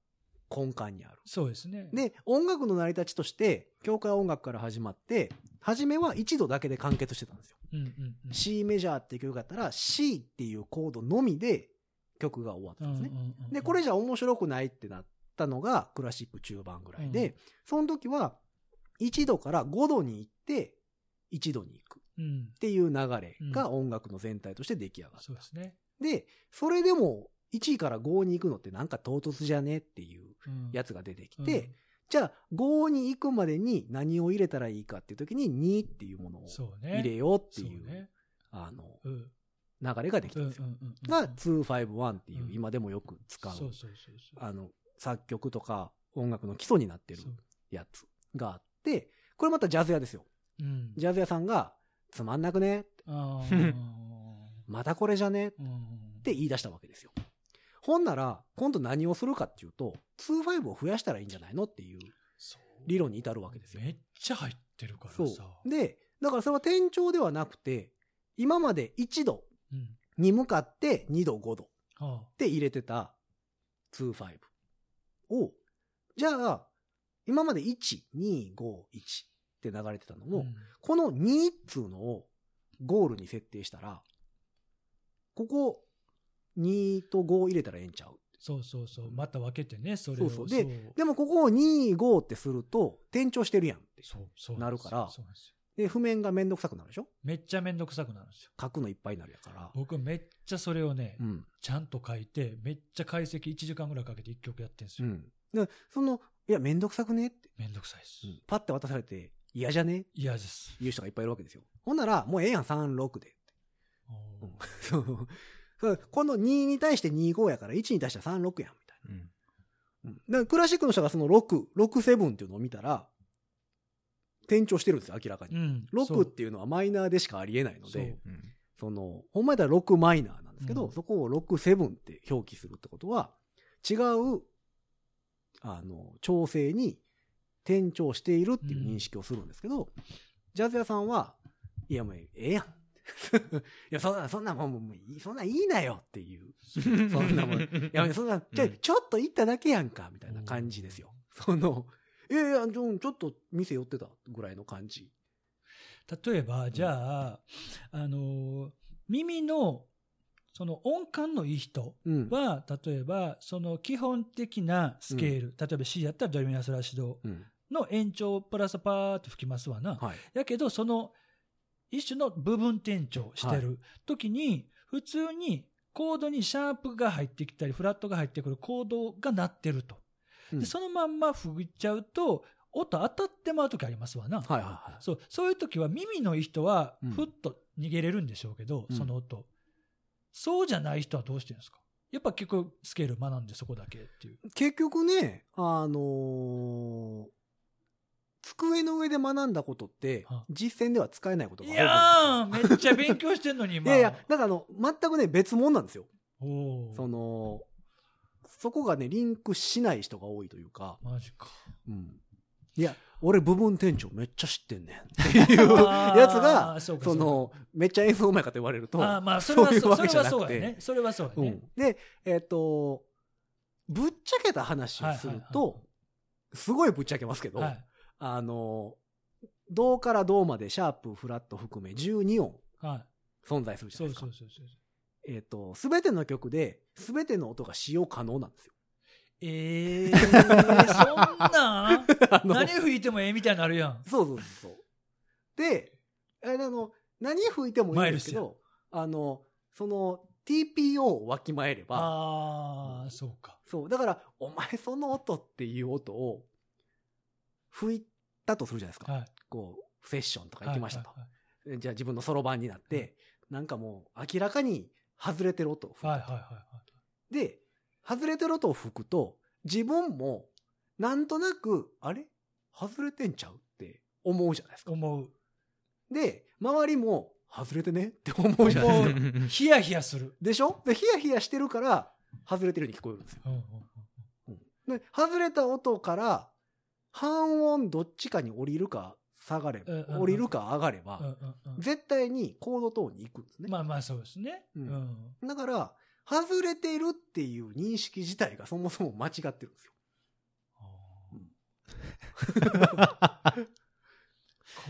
根幹にある。そうですね。で、音楽の成り立ちとして、教会音楽から始まって、初めは一度だけで完結してたんですよ。うんうんうん。C メジャーっていう曲があったら、C っていうコードのみで曲が終わったんですね。うんうんうんうんで、これじゃ面白くないってなったのがクラシック中盤ぐらいで、うんその時は1度から5度に行って1度に行くうんっ。ていう流れが音楽の全体として出来上がった。そうですね。で、それでも1位から5に行くのってなんか唐突じゃねっていううんやつが出てきて、じゃあ5に行くまでに何を入れたらいいかっていう時に2っていうものを。入れようっていうそうね。あのうん。流れができたうんんですよ。が251っていううん今でもよく使う。あの、作曲とか音楽の基礎になってるやつがあって、これまたジャズ屋ですよ。うん。ジャズ屋さんが、つまんなくね？またこれじゃね？っうんて言い出したわけですよ。ほんなら、今度何をするかっていうと、25を増やしたらいいんじゃないのっていう理論に至るわけですよ。めっちゃ入ってるからそさ。う。で、だからそれは転調ではなくて、今まで1度うん。に向かって2度5度はって入れてた25を、じゃあ、今まで1、2、5、1って流れてたのあ。も、うんこの2っつうのをゴールに設定したら、ここ2と5入れたらええんちゃう？そうそうそう。また分けてね、それを。そうそうででもここを2、5ってすると転調してるやんって。そうそうなるからそうなんで譜面がめんどくさくなるでしょ？めっちゃめんどくさくなるんですよ。書くのいっぱいになるやから。僕めっちゃそれをね、うん。ちゃんと書いて、めっちゃ解析1時間ぐらいかけて1曲やってんですよ。うん。で、その、いや、めんどくさくね？って、めんどくさいです。パッて渡されて嫌じゃね？嫌です。言う人がいっぱいいるわけですよ。ほんなら、もうええやん、3、6で。うん この2に対して2、5やから、1に対しては3、6やん、みたいうんな。うん。だからクラシックの人がその6、6、7っていうのを見たら、転調してるんですよ、明らかに。うん。6っていうのはマイナーでしかありえないので、うんその、ほんまやったら6マイナーなんですけど、うんそこを6、7って表記するってことは、違う、あの、調整に転調しているっていう認識をするんですけど、ジャズ屋さんは、いやもうええやん。いや、そんな、そんなもん、もういい、そんなんいいなよっていう。そんなもん。いや、そんな、ちょ、ちょっと行っただけやんか、みたいな感じですよ。その、いやいや、ちょっと店寄ってたぐらいの感じ。例えば、じゃあ、あのー、耳の、その音感のいい人うん。は、例えば、その基本的なスケール、例えば C やったらドレミファソラシドうん。の延長プラスパーって吹きますわな。はい。やけど、その一種の部分転調してる時に、普通にコードにシャープが入ってきたり、フラットが入ってくるコードが鳴ってると。うんでそのまんま吹いちゃうと、音当たってまう時ありますわな。はいはいはい。そう、そういう時は耳のいい人はうん、ふっと逃げれるんでしょうけど、うんその音。そうじゃない人はどうしてるんですか？やっぱ結局スケール学んでそこだけっていう。結局ね、あのー机の上で学んだことっては、実践では使えないことがい多い。やー、めっちゃ勉強してんのに、今。いやいや、だからあの、全くね、別物なんですよ。その、そこがね、リンクしない人が多いというか、マジか。うん。いや、俺部分店長めっちゃ知ってんねん っていうやつあが、ーそその、めっちゃ演奏うまいかと言われると、あーまあ、それはそう、いうわけじゃなくてそうやね。それはそうやね。うん。で、えっ、と、ぶっちゃけた話をするはいはいと、すごいぶっちゃけますけど、はい。あの、ドからドまでシャープ、フラット含め12音はい。存在するじゃそないうですか。そうそうそう。えっ、と、すべての曲で、すべての音が使用可能なんですよ。えー、そんな？何吹いてもええみたいになるやん。そうそうそう。で、あの、何吹いてもいいんですけど、あの、その TPO をわきまえれば、ああ、そうか。そう、だから、お前その音っていう音を吹いたとするじゃないですか。はい。こう、セッションとか行きましたと。はいでじゃあ自分のそろばんになって、なんかもう明らかに外れてる音を吹いたとはいはいはいはい。で、外れてる音を吹くと、自分も、なんとなく、あれ？外れてんちゃう？って思うじゃないですか。思う。で、周りも、外れてねって思うじゃないですか。ヒヤヒヤする。でしょ？で、ヒヤヒヤしてるから、外れてるように聞こえるんですよ。で、外れた音から、半音どっちかに降りるか下がれば、うんうんうん降りるか上がれば、うんうんうん絶対にコードトーンに行くんですね。まあまあそうですね。ううんん。だから、外れてるっていう認識自体がそもそも間違ってるんですよ。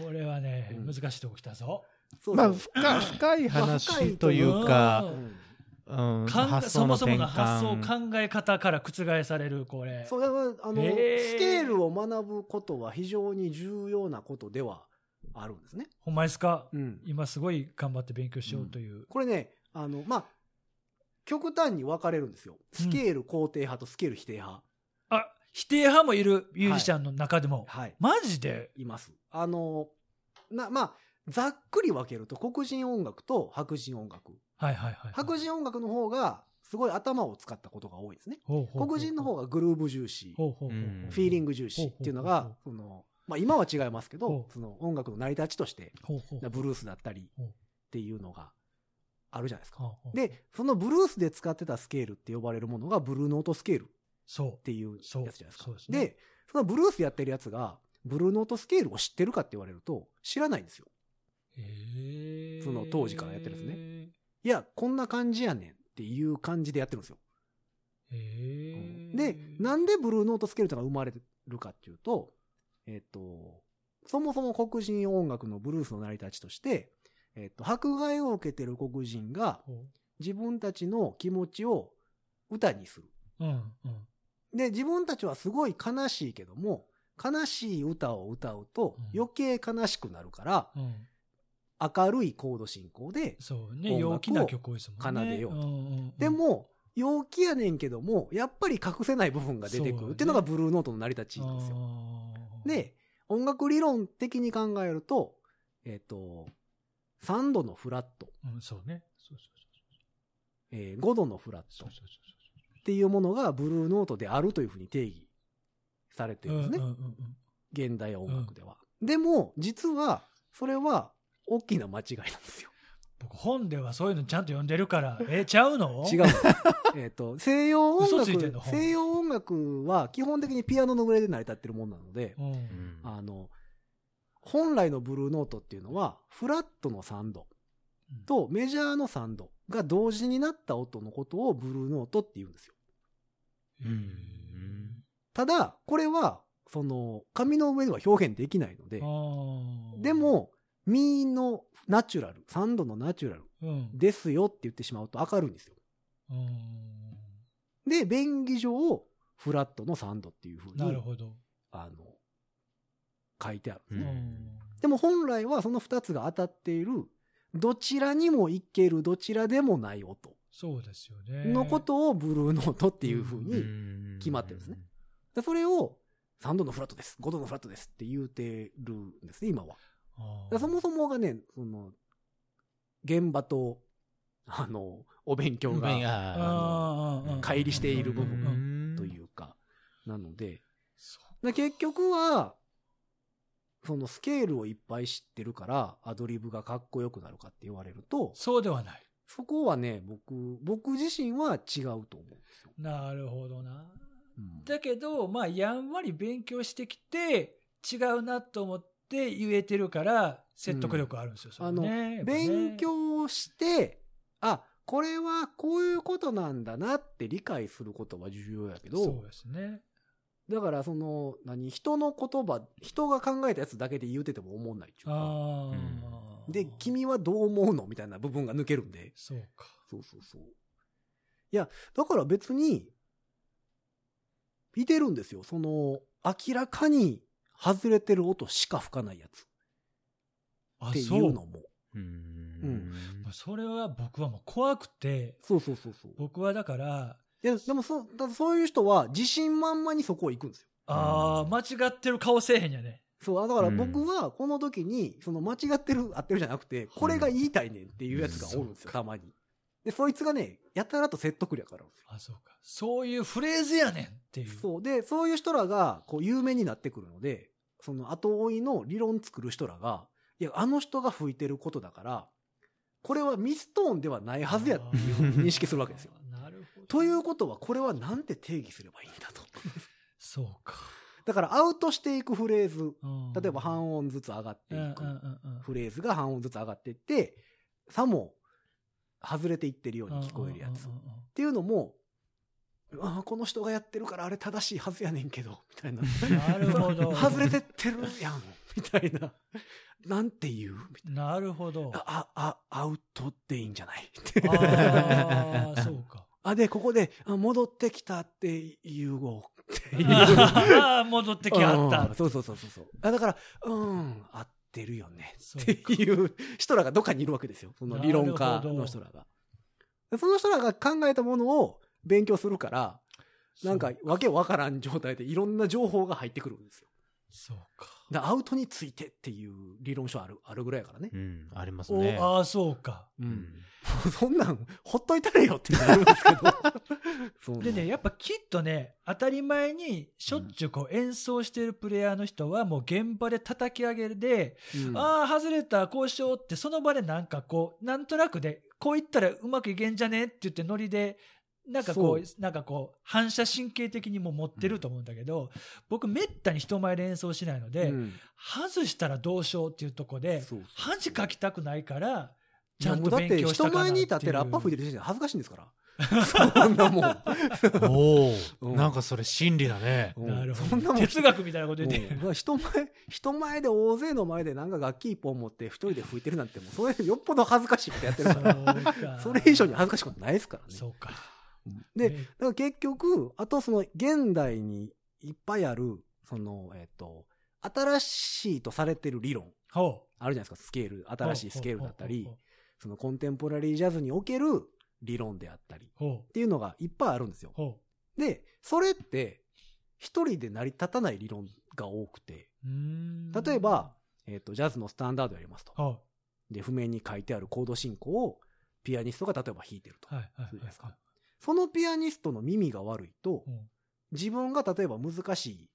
これはね、うん難しいとこ来たぞ。そうまそうあ、深深い話といううかそもそもの発想換。考え方から覆される、これ。そうだからあの、へースケールを学ぶことは非常に重要なことではあるんですね。ほんまですか？うん。今すごい頑張って勉強しようという。これね、あの、まあ、極端に分かれるんですよ。スケール肯定派とスケール否定派。あ、否定派もいるミュージシャンの中でも。はい。マジで？います。あの、な、まあ、ざっくり分けると黒人音楽と白人音楽。はいはいはい。白人音楽の方がすごい頭を使ったことが多いですね。ほうほうほう黒人の方がグルーブ重視、ほうほうほううんフィーリング重視っていうのがその、まあ今は違いますけほど、うその音楽の成り立ちとして、ほうほうブルースだったりほうっていうのがあるじゃないですか。で、そのブルースで使ってたスケールって呼ばれるものがブルーノートスケールっそていうやつじゃないですか。ですねで、そのブルースやってるやつが、ブルーノートスケールを知ってるかって言われると、知らないんですよ。う。へーその当時からやってるんですね。いや、こんな感じやねんっていう感じでやってるんですよ。へーで、なんでブルーノートスケルトンが生まれるかっていうと、えっ、と、そもそも黒人音楽のブルースの成り立ちとして、えっ、と、迫害を受けてる黒人がほ自分たちの気持ちを歌にする。ううんうん。で、自分たちはすごい悲しいけども、悲しい歌を歌うとうん余計悲しくなるから、うん。明るいコード進行で、そうね。陽気な曲多いですもんね。奏でようとんんうんで、も、陽気やねんけども、やっぱり隠せない部分が出てくるっていうのがブルーノートの成り立ちなんですよ。あー、で、音楽理論的に考えると、えっ、と、3度のフラット、うん、そうね。そうそうえー5度のフラットそう。そうそうっていうものがブルーノートであるというふうに定義されてそう。るんですね。うんうんうんうん現代音楽では。でも、実は、それは大きな間違いなんですよ。僕本ではそういうのちゃんと読んでるから、え、ちゃうの？違う。えっと、西洋音楽、西洋音楽は基本的にピアノの上で成り立ってるものなので、うん。うんあの、本来のブルーノートっていうのは、フラットの3度とメジャーの3度が同時になった音のことをブルーノートって言うんですよ。うんただ、これは、その、紙の上では表現できないのでで、も、ミのナチュラル、3度のナチュラルうん。ですよって言ってしまうと明るいんですよ。うんで、便宜上、フラットの3度っていうふうに、なるほど。あの、書いてある。んですうね。うん。ん。でも本来はその2つが当たっている。どちらにもいける、どちらでもない音。そうですよね。のことをブルーノートっていう風うに、ん。決まってるんですね。でそれを3度のフラットです、5度のフラットです。って言うてるんですね、今は。そもそもがね、その、現場と、あの、お勉強が、乖離している部分というか、なので結局は、そのスケールをいっぱい知ってるから、アドリブがかっこよくなるかって言われると、そうではない。そこはね、僕、僕自身は違うと思うんですよ。なるほどな。うんだけど、まあ、やんわり勉強してきて、違うなと思って言えてるから、説得力あるんですよ、それあのねやっぱね勉強して、あ、これはこういうことなんだなって理解することは重要やけどそう、ですね。だからその、何、人の言葉、人が考えたやつだけで言うてても思んないっていうか、ああ、で、君はどう思うのみたいな部分が抜けるんで、そうか。そうそうそう。いや、だから別に、いてるんですよ。その、明らかに外れてる音しか吹かないやつあっていそうのも。うんそれは僕はもう怖くて、そうそうそうそう。僕はだから、いや、でもそう、だそういう人は自信満々にそこ行くんですよ。ああ、間違ってる顔せえへんやね。そう、だから僕はこの時に、その間違ってる、合ってるじゃなくて、これが言いたいねんっていうやつがおるんですよ、たまに。で、そいつがね、やたらと説得力あるんですよ。あ、そうか。そういうフレーズやねんっていう。そう。で、そういう人らが、こう、有名になってくるので、その後追いの理論作る人らが、いや、あの人が吹いてることだから、これはミストーンではないはずやっていうふうに認識するわけですよ。ということは、これはなんて定義すればいいんだと。そうか。だから、アウトしていくフレーズ、うん例えば半音ずつ上がっていくフレーズが半音ずつ上がっていって、さも外れていってるように聞こえるやつ。っていうのも、ああ、この人がやってるからあれ正しいはずやねんけど、みたいな。なるほど。外れてってるやん、みたいな。なんて言う？みたいなるほど。な。あ、あ、アウトっていいんじゃない？ってああ、そうか。あ、で、ここで、あ戻ってきたって言おうっていう。ああ、戻ってきはっうんた。そうそうそうそう。あだから、うん、合ってるよね。っていう人らがどっかにいるわけですよ。その理論家の人らが。でその人らが考えたものを勉強するから、なんかわけわからん状態でいろんな情報が入ってくるんですよ。そうか。アウトについてっていう理論書ある、あるぐらいやからね。うん、ありますおね。ああ、そうか。う。うんん そんなん、ほっといたれよってなるんですけど。でね、やっぱきっとね、当たり前にしょっちゅうこう演奏してるプレイヤーの人はもう現場で叩き上げるで、うんああ、外れた、こうしようって、その場でなんかこう、なんとなくで、こう言ったらうまくいけんじゃねって言ってノリで、なんかこ、そうなんかこう、反射神経的にも持ってると思うんだけど、僕めったに人前で演奏しないので、うん外したらどうしようっていうとこで、そうそう恥かきたくないから、ちゃんといやもうだって勉強したかな人前に立ってラッパ吹いててる時点で恥ずかしいんですから。そんなもん。おお、うんなんかそれ真理だね。うんなるほど。そんなもん哲学みたいなこと言って。うん人前、人前で大勢の前でなんか楽器一本持って一人で吹いてるなんてもうそれよっぽど恥ずかしいことやってるから。それ以上に恥ずかしいことないですからね。そうか。で、ね。だから結局、あとその現代にいっぱいある、その、えっ、と、新しいとされてる理論。あるじゃないですか、スケール、新しいスケールだったりそのコンテンポラリージャズにおける理論であったり、っていうのがいっぱいあるんですよ。ほで、それって、一人で成り立たない理論が多くて、例えば、えっ、と、ジャズのスタンダードやりますと。はで、譜面に書いてあるコード進行を、ピアニストが例えば弾いてると。いはいはいそうですか。はそのピアニストの耳が悪いとい。、うん自分が例えば難しい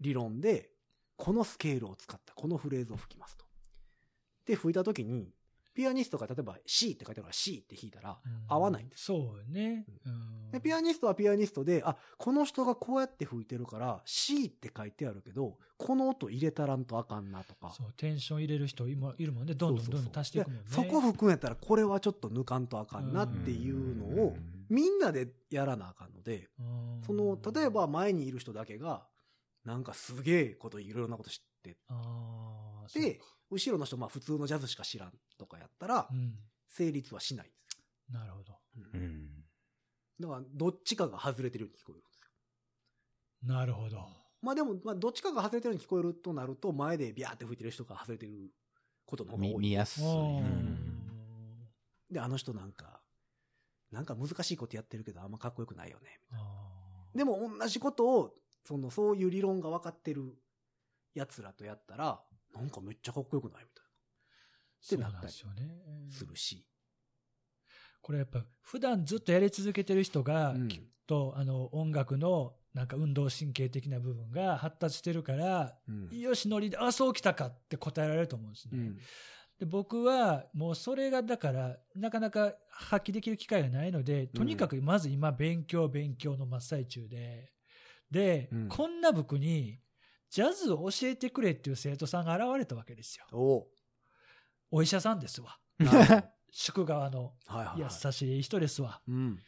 理論で、このスケールを使ったこのフレーズを吹きますと。で、吹いたときに、ピアニストが例えば C って書いてあるから C って弾いたら合わないんです。そうね。うんで、ピアニストはピアニストで、あ、この人がこうやって吹いてるから、C って書いてあるけど、この音入れたらんとあかんなとか。そう、テンション入れる人今いるもんね。どんどんどんどん足していくもんね。でそこ吹くんやったら、これはちょっと抜かんとあかんなっていうのを、みんなでやらなあかんので、うんその、例えば前にいる人だけが、なんかすげえこと、いろいろなこと知ってでか、後ろの人、まあ普通のジャズしか知らんとかやったらう、ん。成立はしないんですよ。なるほど。うんうん。だから、どっちかが外れてるように聞こえるんですよ。なるほど。まあでも、まあどっちかが外れてるように聞こえるとなると、前でビャーって吹いてる人が外れてることの方が見多い。見やすい。うんうんで、あの人なんか、なんか難しいことやってるけどあんまかっこよくないよね。あでも同じことを、その、そういう理論が分かってる奴らとやったら、なんかめっちゃかっこよくない？みたいそうなったりなんでするし。これやっぱ普段ずっとやり続けてる人が、うん。きっとあの音楽のなんか運動神経的な部分が発達してるから、うん。よしノリで、あ、そうきたかって答えられると思うんですね。うん。で僕はもうそれがだからなかなか発揮できる機会がないので、とにかくまず今勉強勉強の真っ最中で、で、うん。こんな僕にジャズを教えてくれっていう生徒さんが現れたわけですよ。おうお医者さんですわ。宿川のはいはいはい。優しい人ですわ。うん。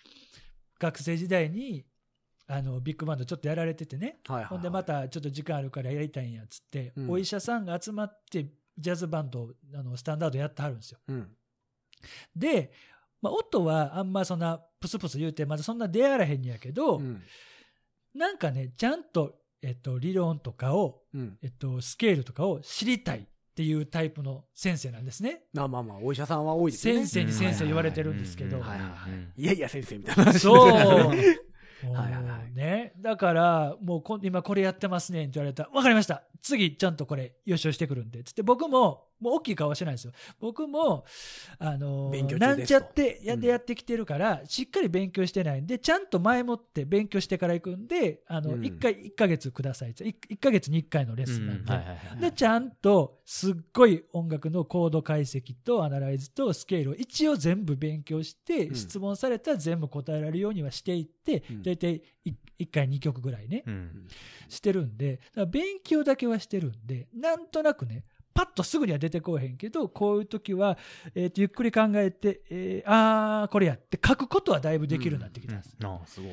学生時代にあのビッグバンドちょっとやられててね、はいはいはい。ほんでまたちょっと時間あるからやりたいんやっつって、うんお医者さんが集まってジャズバンドあのスタンダードやってはるんですよ。うん。で、まあ、音はあんまそんなプスプス言うてまだそんな出会わらへんやけど、うん。なんかねちゃんと、えっと、理論とかを、うん。えっと、スケールとかを知りたいっていうタイプの先生なんですね。まあまあまあ、お医者さんは多いですよね。先生に先生言われてるんですけど、いはいはいうんいやいや、先生みたいな話。そう。はいはいはいね。だから、もうこ今これやってますねって言われたら、わかりました。次、ちゃんとこれ、予習してくるんで。つって、僕も、もう大きい顔はしてないんですよ。僕も、あのなんちゃってやうん。でやってきてるから、しっかり勉強してないんで、ちゃんと前もって勉強してから行くんで、あの、うん。一回、一ヶ月くださいって。一一ヶ月に一回のレッスンなんで。はいはいはいで、ちゃんと、すっごい音楽のコード解析とアナライズとスケールを一応全部勉強して、うん。質問されたら全部答えられるようにはしていってうん、だいたい1回2曲ぐらいね、うん。してるんで、勉強だけはしてるんで、なんとなくね、パッとすぐには出てこうへんけど、こういう時は、えーとゆっくり考えて、えーあー、これやって書くことはだいぶできるようになってきたんです。ああすごい。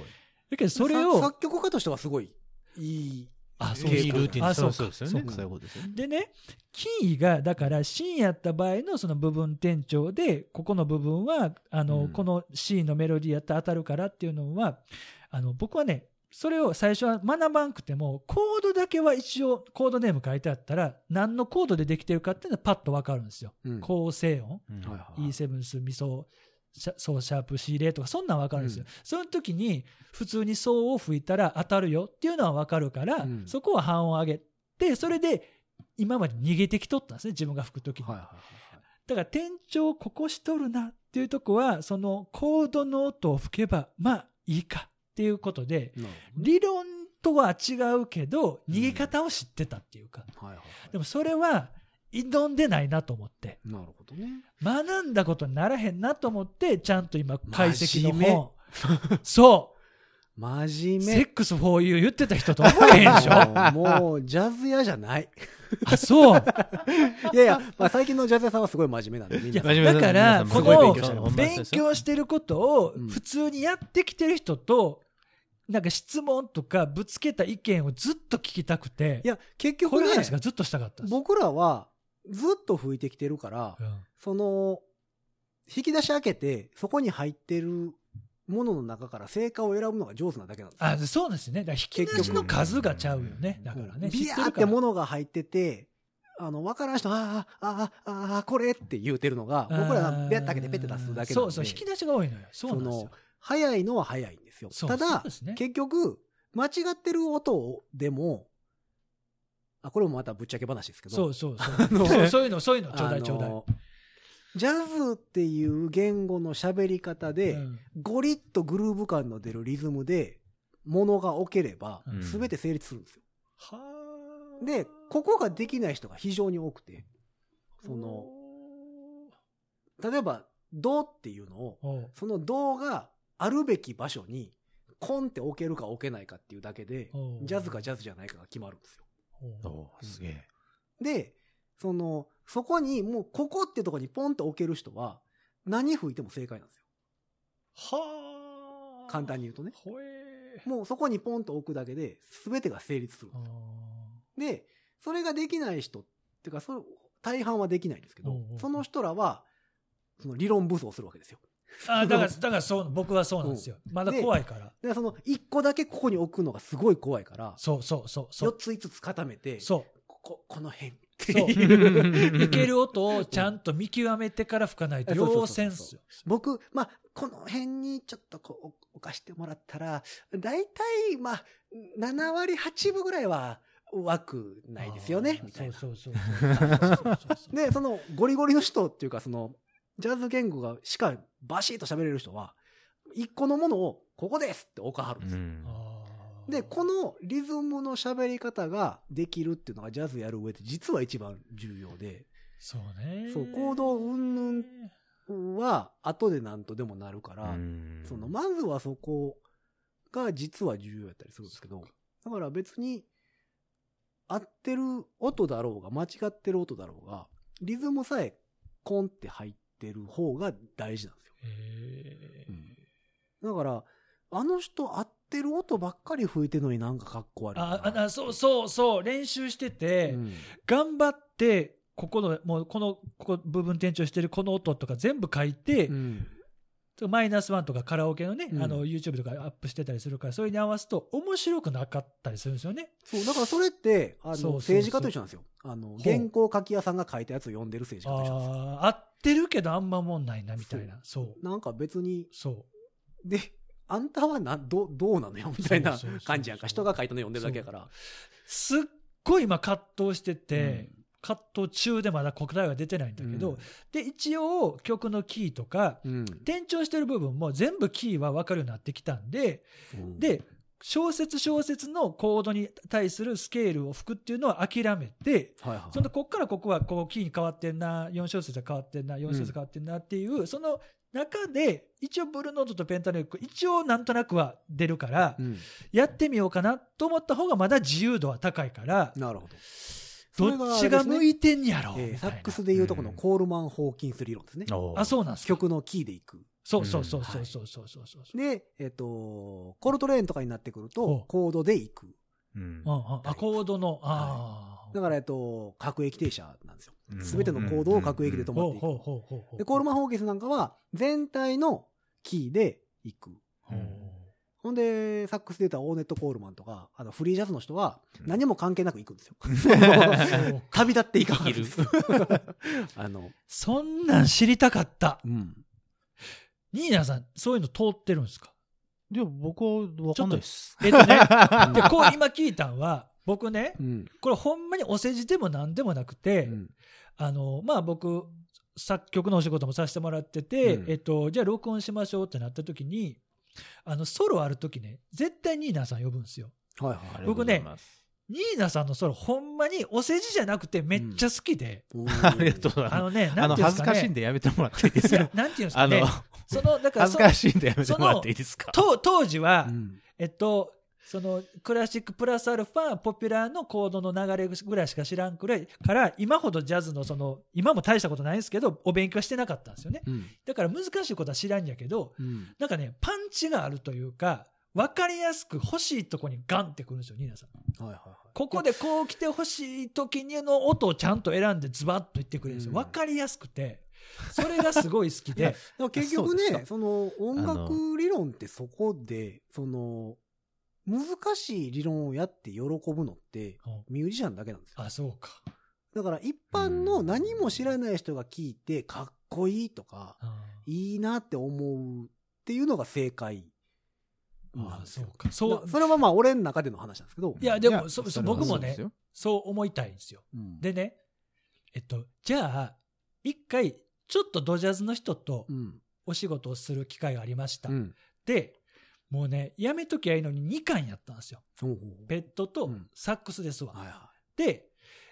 だけど、それさを、作曲家としてはすごい、いい。あ、そういいルーティンあそうそうかそうですよね。そうかそういうことですよね。でね、キーが、だから、シーンやった場合のその部分転調で、ここの部分は、あの、うんこの C のメロディーやったら当たるからっていうのは、あの、僕はね、それを最初は学ばんくても、コードだけは一応、コードネーム書いてあったら、何のコードでできてるかっていうのはパッとわかるんですよ。うん。構成音、うん。はいはい。E7 スミソシャソーシャープ C 0とかそんなんわかるんですよ、うん。その時に普通にソを吹いたら当たるよっていうのはわかるから、うん。そこは半音上げてそれで今まで逃げてきとったんですね自分が吹く時に、はいはいはいだから転調ここしとるなっていうとこはそのコードの音を吹けばまあいいかっていうことで理論とは違うけど逃げ方を知ってたっていうか、でもそれは挑んでないなと思ってなるほどね。学んだことにならへんなと思って、ちゃんと今、解析の本。そ真う。セ面目。ックス for you 言ってた人と思えへんでしょ もう、もうジャズ屋じゃない。あ、そう。いやいや、まあ、最近のジャズ屋さんはすごい真面目なんで、みんな。だからこの勉勉強してることをうん普通にやってきてる人と、なんか質問とかぶつけた意見をずっと聞きたくてい、や、結こ局ねういう、話がずっとしたかった。僕らはずっと吹いてきてるから、うんその、引き出し開けて、そこに入ってるものの中から成果を選ぶのが上手なだけなんですよ。あそうですね。だから引き出しの数がちゃうよね。だからね。ビヤーって知るから物が入ってて、あの、わからん人、ああ、ああ、ああ、これって言うてるのが、僕らがビャッて開けてペッて出すだけ。そうそう、引き出しが多いのよ。そうなんですよ。早いのは早いんですよ。ただ結局、間違ってる音でも、あ、これもまたぶっちゃけ話ですけど、そうそうそう。そうそういうの、そういうのちょうだあいちょうだい。のジャズっていう言語の喋り方で、うんゴリッとグルーヴ感の出るリズムで、ものが置ければう、んすべて成立するんですよ。はあで、ここができない人が非常に多くて、その、例えば、ドっていうのを、その銅があるべき場所に、コンって置けるか置けないかっていうだけでジャズかジャズじゃないかが決まるんですよ。おすげえ。で、その、そこにもうここってとこにポンって置ける人は、何吹いても正解なんですよ。はあ。簡単に言うとね。ほえもうそこにポンと置くだけで、全てが成立するあ。で、それができない人っていうか、それ大半はできないんですけどその人らは、その理論武装するわけですよ。あだから、だからそう、僕はそうなんですよ。まだ怖いから。で、その一個だけここに置くのがすごい怖いから、そうそうそう。そ4う。つ5つ固めて、そう。ここ、この辺っってそういける音をちゃんと見極めてから吹かないと、要よ。僕、まあ、この辺にちょっとこう、置かしてもらったら、だいたい、まあ、7割、8分ぐらいは枠ないですよね、みたいな。そうそうそうそうそうそうそう。で、そのゴリゴリの人っていうか、その、ジャズ言語がしかバシッと喋れる人は、一個のものを、ここですって置かはるんですよ。で、このリズムの喋り方ができるっていうのがジャズやる上で実は一番重要で、そうね。そう行動云々は後で何とでもなるから、うんその、まずはそこが実は重要やったりするんですけど、だから別に合ってる音だろうが間違ってる音だろうが、リズムさえコンって入ってる方が大事なんですよ。へーだから、あの人合ってる音ばっかり吹いてるのになんかかっこ悪いな。ああ、そうそうそう、練習してて、うん頑張って、ここの、もうこの、ここ部分転調してるこの音とか全部書いて、うんマイナスワンとかカラオケのね、うんあの、YouTube とかアップしてたりするから、それに合わすと面白くなかったりするんですよね。そう、だからそれって、あの、政治家と一緒なんですよ。あの、う原稿書き屋さんが書いたやつを読んでる政治家と一緒なんですよ。ああ、合ってるけどあんまもんないな、みたいな。そう。なんか別に、そう。で、あんたはな、ど、どうなのよみたいな感じやんか。人が書いたの読んでるだけやから。すっごい今葛藤してて、うん葛藤中でまだ答えは出てないんだけど、うんで、一応曲のキーとか、うん。転調してる部分も全部キーは分かるようになってきたんで、うん、で、小節小節のコードに対するスケールを吹くっていうのは諦めて、はいはい。そのこっからここはこうキーに変わってんな、4小節が変わってんな、4小節変わってんなっていう、その中で、一応ブルーノートとペンタネック、一応なんとなくは出るから、うん。やってみようかなと思った方がまだ自由度は高いから、なるほど。どっちが向いてんやろ、えーみたいなサックスでいうとこのコールマン・ホーキンス理論ですね。あ、そうなんですか。曲のキーでいく。そうそうそうそうそうそうそうそう。で、えっ、と、コルトレーンとかになってくるほとう、コードでいく。うんうんうん、あ、コードの、ああ。だから、えっと、各駅停車なんですようん。すべてのコードを各駅で止まっていく。で、コールマン・ホーキンスなんかは、全体のキーでいく。ほんで、サックスで言ったらオーネット・コールマンとか、あの、フリージャズの人は、うん何も関係なく行くんですよ。旅立っていかはるんです。あの、そんなん知りたかった。うん。ニーナさん、そういうの通ってるんですか？いや、僕はわかんないです。えっとね、で、こう今聞いたんは、僕ね、うん。これほんまにお世辞でも何でもなくて、うんあの、まあ僕、作曲のお仕事もさせてもらってて、うんえっと、じゃあ録音しましょうってなった時に、あの、ソロある時ね、絶対ニーナさん呼ぶんですよ。はいはい。ありがとうございます。ニーナさんのソロ、ほんまにお世辞じゃなくてめっちゃ好きで、ありがとうございまあのね、す。あの、なんていうんですかね。恥ずかしいんでやめてもらっていいですか？なんていうんですかね。、その、だからそ恥ずかしいんでやめてもらっていいですか？と当時は、うんえっと、そのクラシックプラスアルファポピュラーのコードの流れぐらいしか知らんくらいから今ほどジャズのその今も大したことないんですけどお勉強してなかったんですよね。うん。だから難しいことは知らんやけどうん。なんかねパンチがあるというか分かりやすく欲しいとこにガンってくるんですよニーナさん。はいはいはい。ここでこう来て欲しい時にの音をちゃんと選んでズバッと言ってくれるんですよ。うん。分かりやすくて。それがすごい好きで。だから結局ね、その音楽理論ってそこで、その、難しい理論をやって喜ぶのって、ミュージシャンだけなんですよ。あそうかだから一般の何も知らない人が聞いて、かっこいいとか、あいいなって思うっていうのが正解なんあですよ。そうかそうだそれはまあ俺の中での話なんですけど。いやでもそそ僕もねそう思いたいんですようん、でね、えっと、じゃあ、一回、ちょっとドジャズの人とうん。お仕事をする機会がありました。うん。で、もうね、やめときゃいいのに2巻やったんですよ。ほうほうペットとうんサックスですわ。はいはで、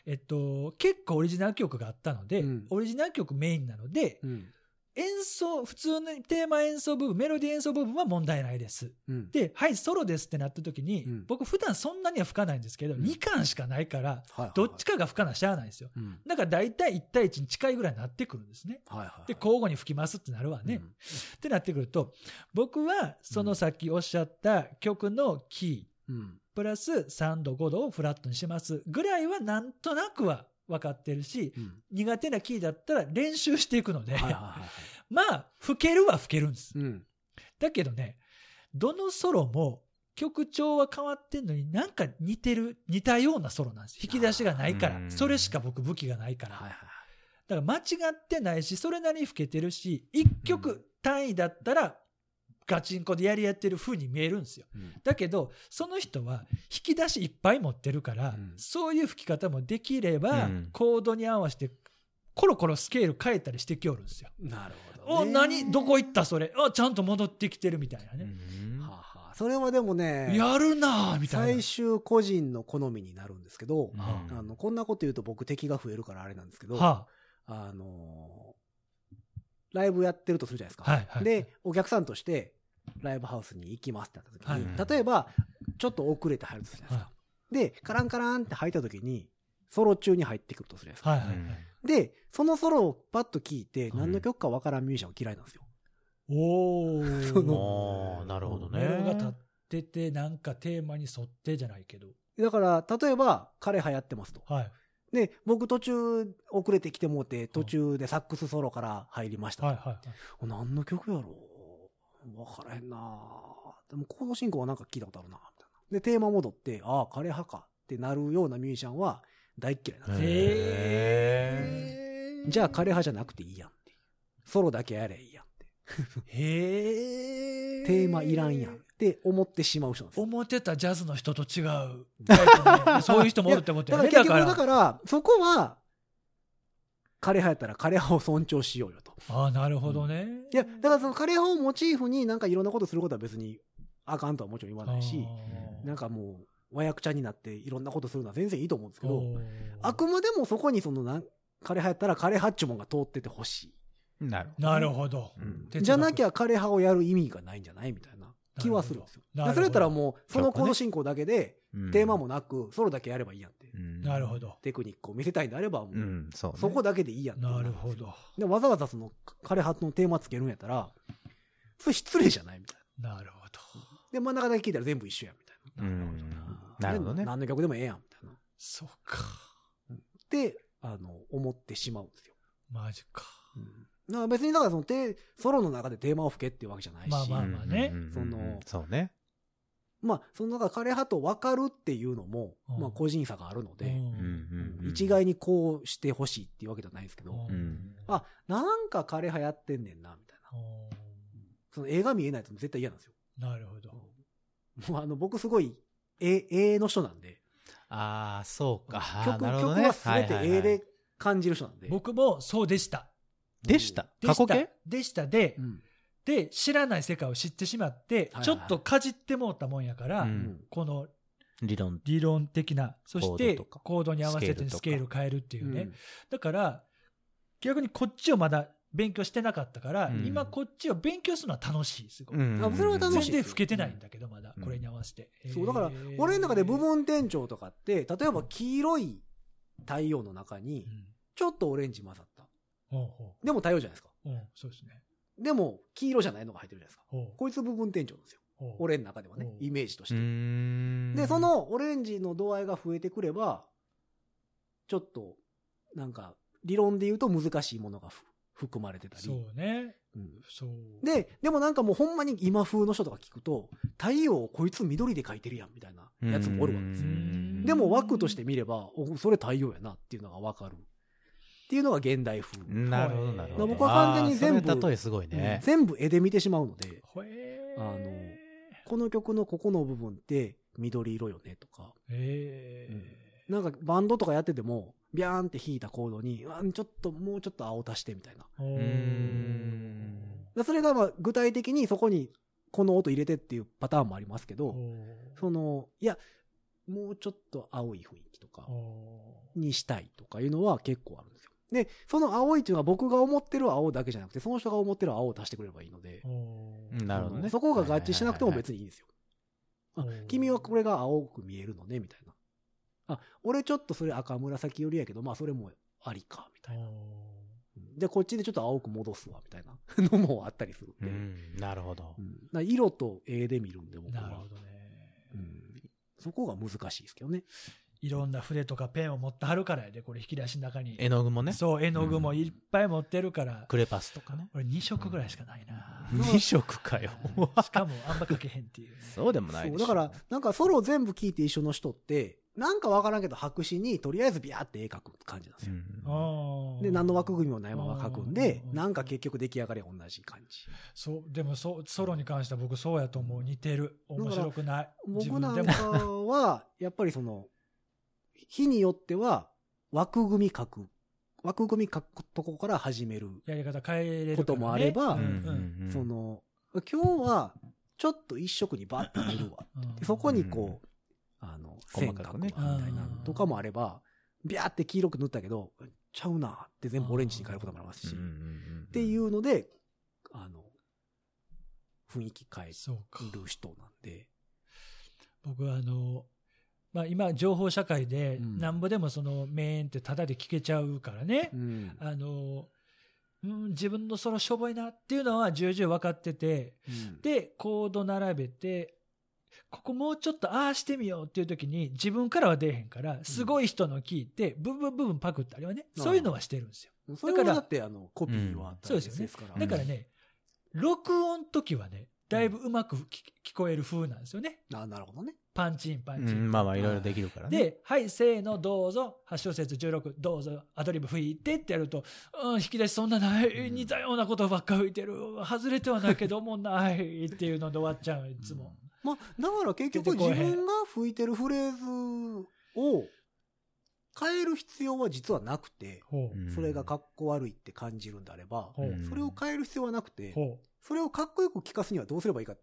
えっと、結構オリジナル曲があったので、うんオリジナル曲メインなのでい。、うん。演奏、普通のテーマ演奏部分、メロディー演奏部分は問題ないです。うん。で、はい、ソロですってなった時に、うん僕普段そんなには吹かないんですけど、うん2巻しかないから、どっちかが吹かなしゃあないんですよ。うん。だから大体1対1に近いぐらいになってくるんですね。はいはいはい。で、交互に吹きますってなるわね。うんってなってくると、僕はそのさっきおっしゃった曲のキー、うん。プラス3度5度をフラットにしますぐらいはなんとなくは分かってるし、うん。苦手なキーだったら練習していくので、はいはいはいはい。まあ、吹けるは吹けるんです。うん。だけどね、どのソロも曲調は変わってんのになんか似てる、似たようなソロなんです。引き出しがないから。うんそれしか僕武器がないから。はいはいだから間違ってないし、それなりに老けてるし、一曲単位だったら、ガチンコでやり合ってる風に見えるんですよ。うんだけど、その人は引き出しいっぱい持ってるから、うんそういう吹き方もできれば、うんコードに合わせて、コロコロスケール変えたりしてきよるんですよ。なるほど、お、ね。何？どこ行った？それあ、ちゃんと戻ってきてるみたいなね。うんはあはあそれはでもね、やるなぁ、みたいな。最終個人の好みになるんですけど、うんあの、こんなこと言うと僕敵が増えるからあれなんですけど、はあのーライブやってるとするじゃないですか。はいはいで、お客さんとして、ライブハウスに行きますってなった時に、はい例えば、ちょっと遅れて入るとするじゃないですか。で、カランカランって入った時に、ソロ中に入ってくるとするじゃないですか。はいはいはい。で、そのソロをパッと聞いて、うん何の曲かわからんミュージシャンは嫌いなんですよ。おー。そおーなるほどね。メロが立ってて、なんかテーマに沿ってじゃないけど。だから、例えば、彼流行ってますと。はい。で、僕途中遅れてきてもうて、途中でサックスソロから入りましたと。はいはいはい。何の曲やろうわからへんなでもコード進行はなんか聞いたことあるなみたいな。で、テーマ戻って、ああ、枯葉かってなるようなミュージシャンは大っ嫌いなんですよ。へー。じゃあ枯葉じゃなくていいやんって。ソロだけやればいいやんって。へー。テーマいらんやんって思ってしまう人なんですよ。思ってたジャズの人と違う。そういう人もおるってことだやね。から結局だから、そこは、枯葉やったら枯葉を尊重しようよと。ああ、なるほどね。いや、だからその枯葉をモチーフになんかいろんなことすることは別にあかんとはもちろん言わないし、なんかもう、和訳ちゃんになっていろんなことするのは全然いいと思うんですけど、あくまでもそこにそのなん、枯葉やったら枯葉っちゅうもんが通っててほしなるほど。なるほど。うんい。じゃなきゃ枯葉をやる意味がないんじゃないみたいな気はするんですよ。それやったらもう、そのコード進行だけで、うんテーマもなく、ソロだけやればいいやんなるほど。テクニックを見せたいんであれば、もう、うん、そうね。そこだけでいいやんってなるほど。で、わざわざその、枯葉のテーマつけるんやったら、それ失礼じゃないみたいな。なるほど。で、真ん中だけ聞いたら全部一緒やんみたいな。うん。なるほどねで。何の曲でもええやんみたいな。っそうか。て、あの、思ってしまうんですよ。マジか。うんだから別にだからそのテソロの中でテーマを吹けっていうわけじゃないし、まあまあまあねうんうんうんうんそのそうね。まあその中枯葉と分かるっていうのも、うんまあ個人差があるので、一概にこうしてほしいっていうわけじゃないんですけど、んあ、なんか枯葉やってんねんな、みたいな。おその映画見えないと絶対嫌なんですよ。ーなるほど。もうあの僕すごい絵、絵の人なんで、ああ、そうか。曲、なるほどね曲は全てはいはいはい絵で感じる人なんで。僕もそうでした。でした？で過去形？したでしたでう、ん。で、知らない世界を知ってしまっては、いちょっとかじってもうたもんやから、うんこの理論。理論的な、そしてコードとかコードに合わせてススケール変えるっていうね。うんだから、逆にこっちをまだ勉強してなかったから、うん今こっちを勉強するのは楽しい、すごい。うんあそれは楽しい全然老けてないんだけど、まだう、んこれに合わせて。そう、だから俺の中で部分店長とかって、例えば黄色い太陽の中にう、んちょっとオレンジ混ざった。でも太陽じゃないですか。う。うん、そうですね。でも、黄色じゃないのが入ってるじゃないですか。こいつ部分店長なんですよ。俺の中ではねう、んイメージとしうて。んで、そ、のオレンジの度合いが増えてくれば、ちょっと、なんか、理論で言うと難しいものがふ含まれてたり。そうね。うんそう。で、でもなんかもうほんまに今風の人とか聞くと、太陽をこいつ緑で描いてるやんみたいなやつもおるわけですよ。うんでも枠として見れば、おそれ太陽やなっていうのがわかる。っていうのが現代風。なるほど、なるほど。僕は完全に全部例えすごいね。全部絵で見てしまうので、あのこの曲のここの部分って緑色よねとか、えなんかバンドとかやってても、ビャーンって弾いたコードに、あちょっともうちょっと青足してみたいな。それがまあ具体的にそこにこの音入れてっていうパターンもありますけど、おその、いや、もうちょっと青い雰囲気とかにしたいとかいうのは結構あるんですよ。で、その青いっていうのは僕が思ってる青だけじゃなくて、その人が思ってる青を足してくれればいいのでなるほどね。そこが合致しなくても別に。にいいんですよ。あ君はこれが青く見えるのね、みたいな。あ、俺ちょっとそれ赤紫寄りやけど、まあそれもありか、みたいな。で、こっちでちょっと青く戻すわ、みたいな のもあったりするんで。うん、なるほどう。ん色と絵で見るんで、僕は。ーなるほどね。うんそこが難しいですけどね。いろんな筆とかペンを持ってはるからやで、これ引き出しの中に。絵の具もね。そう、絵の具もいっぱい持ってるから。クレパスとかね。俺2色ぐらいしかないな。2色かよ。しかもあんま書けへんっていうね。そうでもないでしょ。そうだから、なんかソロ全部聞いて一緒の人って、なんかわからんけど白紙にとりあえずビャーって絵描く感じなんですよ。うん、で、何の枠組みもないまま書くんでう、んなんか結局出来上がりは同じ感じ。そう、でもそうソロに関しては僕そうやと思う。似てる。面白くない。自僕なん分でかも。は、やっぱりその、日によっては枠組み書く、枠組み書くとこから始める。やり方変えれるから、ね。こともあればうんうんうんうんその、今日は、ちょっと一色にバッと塗るわ。そこにこう、あの、線細かくみたいなのとかもあれば、ビャーって黄色く塗ったけど、ちゃうなって全部オレンジに変えることもありますし、うんうんっうんていうので、あの、雰囲気変え。る人なんで、僕はあの、まあ今情報社会でうんなんぼでもそのメーンってタダで聞けちゃうからね。うんあの、うん、自分のソロしょぼいなっていうのは重々分かってて、うんで、コード並べて、ここもうちょっとああしてみようっていう時に自分からは出えへんから、すごい人の聞いて、部分部分パクったりはね、うんそういうのはしてるんですよ。それはだって、あの、コピーはそうですよねから。だからね、録音時はね、だいぶうまく聞聞こえる風なんですよね。あなるほどね。パンチンパンチン。うんまあまあいろいろできるからね。で、はい、せーの、どうぞ、8小節16、どうぞ、アドリブ吹いてってやると、うん、引き出しそんなない、似たようなことばっか吹いてる、外れてはないけどもないっていうので終わっちゃう、いつも。まあ、だから結局自分が吹いてるフレーズを変える必要は実はなくて、それがかっこ悪いって感じるんであれば、それを変える必要はなくて。それをかっこよく聞かすにはどうすればいいかっ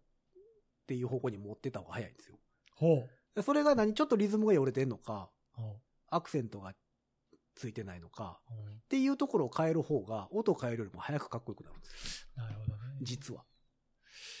ていう方向に持ってた方が早いんですよ。ほう。でそれが何ちょっとリズムがよれてんのか、ほアクセントがついてないのか、っていうところを変える方が、音を変えるよりも早くかっこよくなるんですよ。うなるほどね。実は。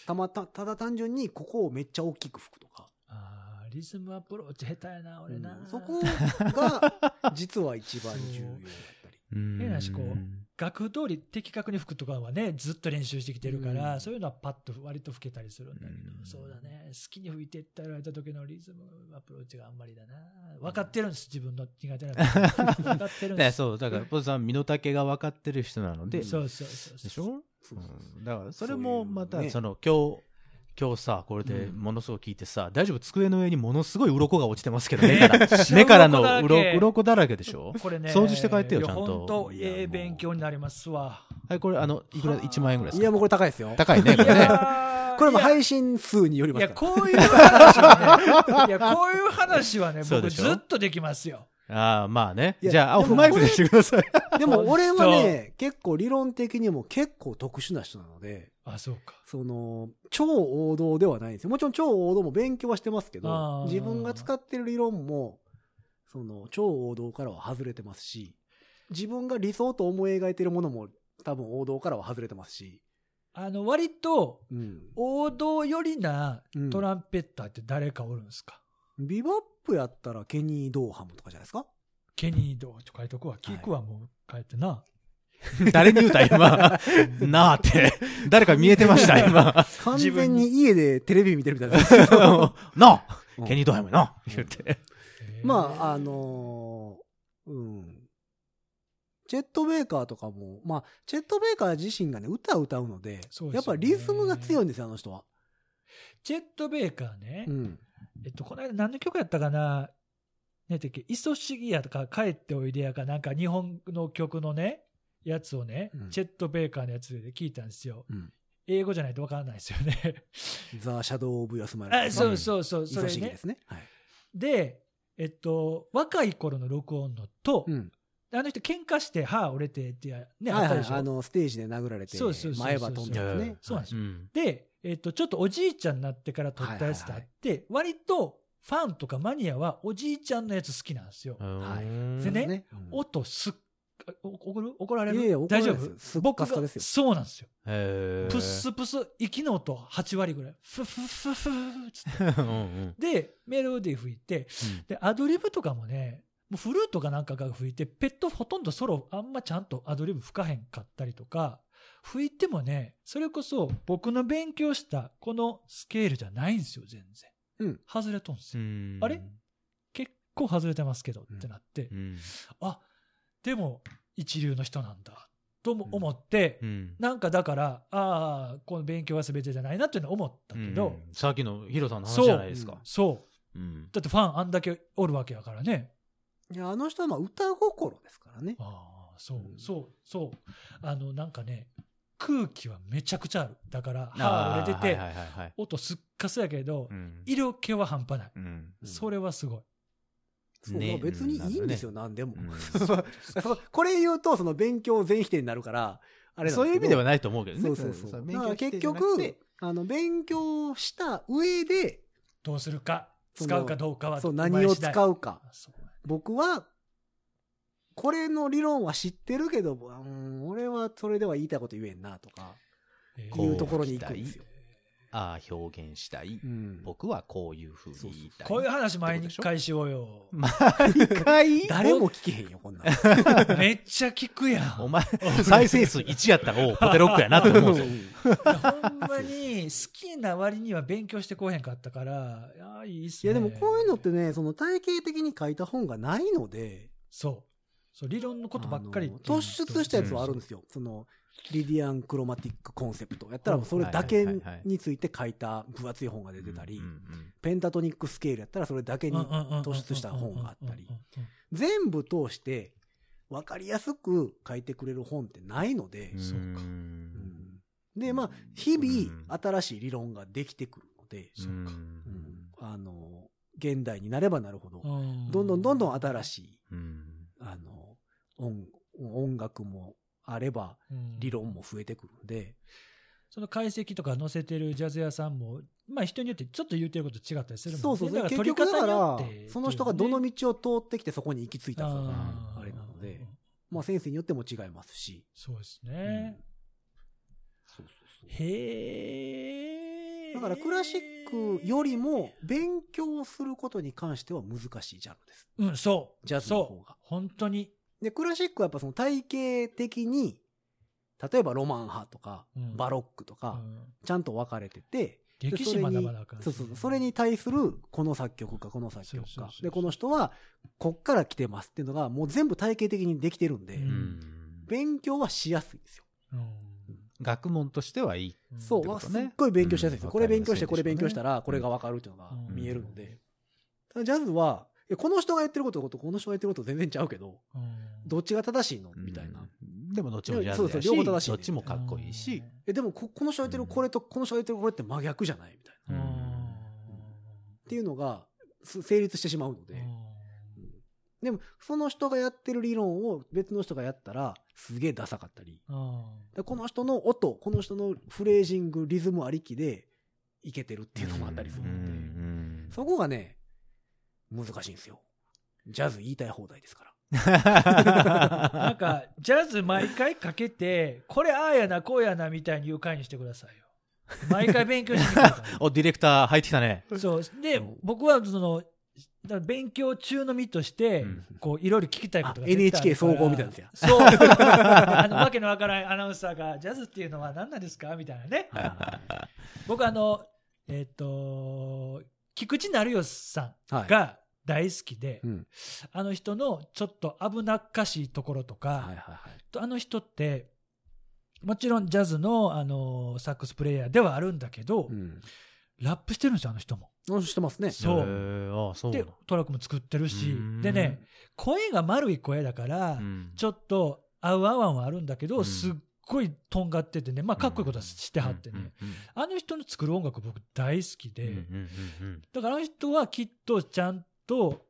たまた、ただ単純にここをめっちゃ大きく吹くとか。あーリズムアプローチ下手やな、俺な。うんそこが、実は一番重要だったり。うん変なしこう楽譜通り的確に吹くとかはね、ずっと練習してきてるから、うんそういうのはパッと割と吹けたりするんだけど、うんそうだね。好きに吹いてって言われた時のリズムアプローチがあんまりだな。分かってるんです、自分の苦手なとこ 分かってるんです。ねそう、だから、ポズさん、身の丈が分かってる人なので、そうそうそうそう。でしょ？そうんだから、それもまた、そういうねその、今日、今日さ、これでものすごく聞いてさ、大丈夫？机の上にものすごい鱗が落ちてますけど、目から、目からの鱗だらけ鱗鱗だらけでしょ？これね、掃除して帰ってよいやちゃんと本当、ええ勉強になりますわ。はい、これ、あの、いくら、1万円ぐらいですか？いや、もうこれ高いですよ。高いね、こいれね。これもいや配信数によりいや、ますから。こういう話はね、いや、こういう話はね、僕ずっとできますよ。ああ、まあね。いやじゃあ、オフマイクでしてください。でも俺はね、結構理論的にも結構特殊な人なので、あ、そうか。その、超王道ではないんですよ。もちろん超王道も勉強はしてますけあどー、自分が使ってる理論も、その、超王道からは外れてますし、自分が理想と思い描いてるものも多分王道からは外れてますし、あの、割と、うん。王道寄りなうんトランペッターって誰かおるんですか、ビバップやったらケニー・ドーハムとかじゃないですか？ケニードーと書いとくわ。聞くわ、もう書いてな。誰に言うた、今？なあって。誰か見えてました、今？完全に家でテレビ見てるみたいな。なあうんケニードハイムな言って。まあ、あのーうん。チェット・ベイカーとかも、まあ、チェット・ベイカー自身がね、歌を歌うので、やっぱリズムが強いんですよ、あの人は。チェット・ベイカーね、うん。えっと、この間何の曲やったかな、ねてっけ、いそしぎやとか、帰っておいでやか、なんか日本の曲のね、やつをね、うんチェット・ベイカーのやつで聞いたんですよ。うん。英語じゃないとわからないですよね。ザ・シャドウ・オブ・ヤスマイル。あそうそうそう、いそれねそしぎです。ね。はい。で、えっと、若い頃の録音のと、うん。あの人喧嘩して歯折れてってや、ね、はいはでしょ？あの、ステージで殴られて、そうそうそうそう前歯飛んだやつね。そうなんですよん。で、えっと、ちょっとおじいちゃんになってから撮ったやつであって、割とファンとかマニアはおじいちゃんのやつ好きなんですよ。はいでねね。うん音すっ、怒る怒られるいやいや大丈れないですすっ夫僕がそうなんですよ。プスプス、息の音8割ぐらい。フフフフーつって。うんで、メロディー吹いて、で、アドリブとかもね、もうフルートかなんかが吹いて、ペットほとんどソロあんまちゃんとアドリブ吹かへんかったりとか、吹いてもね、それこそ僕の勉強したこのスケールじゃないんですよ、全然。うん外れとんすよ。あれ結構外れてますけどってなって、うん。あ、でも一流の人なんだとも思って、うん。なんかだから、ああ、この勉強は全てじゃないなっていうのは思ったけど、うんさっきのヒロさんの話じゃないですか。そう。うん。だってファンあんだけおるわけやからね。いや、あの人はまあ歌心ですからね。ああ、そうう、んそう、そう。あの、なんかね、空気はめちゃくちゃある。だから、あ歯ー折れてて、はいはいはいはい。音すっかすやけど、うん色気は半端ない。それはすごい。そうね別にいいんですよ、何でも。これ言うと、その勉強全否定になるから、あれそういう意味ではないと思うけどね。そうそうそう。勉だから結局て、あの、勉強した上で、どうするか、使うかどうかは、そう、何を使ううか。僕は、これの理論は知ってるけど、うん、俺はそれでは言いたいこと言えんな、とか、いうところに行くんですよ。ああ、表現したい。うん僕はこういうふうに言いたい。こういう話毎回しようよ。毎回？誰も聞けへんよ、こんなん。めっちゃ聞くやん。お前、再生数1やったら、おうポテロックやなと思うんですよ。ほんまに好きな割には勉強してこうへんかったから、いや、いいっすね。いや、でもこういうのってね、その体系的に書いた本がないので、そう。そう、理論のことばっかり突出したやつはあるんですよ。その、リディアンクロマティックコンセプト。やったらもうそれだけについて書いた分厚い本が出てたりペンタトニックスケールやったらそれだけに突出した本があったり、全部通して分かりやすく書いてくれる本ってないのでうん、そうか。うん。で、まあ、日々新しい理論ができてくるので、うん。うん。あの、現代になればなるほど、うん。どんどんどんどん新しい、うん。あの、音、音楽もあれば、うん理論も増えてくるんで、その解析とか載せてるジャズ屋さんも、まあ人によってちょっと言ってること違ったりするもんね。そうそうだから結局だか取り方によらって、その人がどの道を通ってきてそこに行き着いたかがあれなので、まあ先生によっても違いますし。そうですね。そうそうそうへえ。だからクラシックよりも勉強することに関しては難しいジャンルです。うん、そう。ジャズの方がそう。本当に。で、クラシックはやっぱその体系的に、例えばロマン派とか、うんバロックとか、うんちゃんと分かれてて、で歴史それに学ばなあかそうそうそう。それに対する、この作曲家、この作曲家。で、この人は、こっから来てますっていうのが、もう全部体系的にできてるんで、ううんん勉強はしやすいんですよ。うん学問としてはいい。そう、すっごい勉強しやすいですよ。うんこれ勉強して、これ勉強したら、これがわかるっていうのがうん見えるので。ただジャズは、この人がやってることとこの人がやってること全然ちゃうけど、うんどっちが正しいの？みたいな。うん。でもどっちもし、両方正しいねどっちもかっこいいし。え、でもこ、この人がやってるこれと、この人がやってるこれって真逆じゃない？みたいな。うんうんっていうのが、す成立してしまうので。でも、その人がやってる理論を別の人がやったら、すげえダサかったり。うんでこの人の音、この人のフレージング、リズムありきで、いけてるっていうのもあったりするうので。んそこがね、難しいんですよ。ジャズ言いたい放題ですから。なんか、ジャズ毎回かけて、これああやな、こうやな、みたいに言う回にしてくださいよ。毎回勉強してくださお、ディレクター入ってきたね。い。そう。で、僕はその、だから勉強中の身として、うんこう、いろいろ聞きたいことが NHK 総合みたいなんですよそう。あの、わけのわからないアナウンサーが、ジャズっていうのは何なんですかみたいなね。僕あの、えっ、と、菊池成吉さはい。んが大好きで、うん。あの人のちょっと危なっかしいところとか、はいはいはい。あの人って、もちろんジャズの、あのサックスプレイヤーではあるんだけど、うん。ラップしてるんですよ、あの人も。あしてますね。そうあ、そうでだ。、トラックも作ってるしでね、声が丸い声だから、うんちょっと合う合わんはあるんだけど、うんすっごいとんがっててね、まあかっこいいことはしてはってね。あの人の作る音楽僕大好きで、うんうんうんうんだからあの人はきっとちゃんと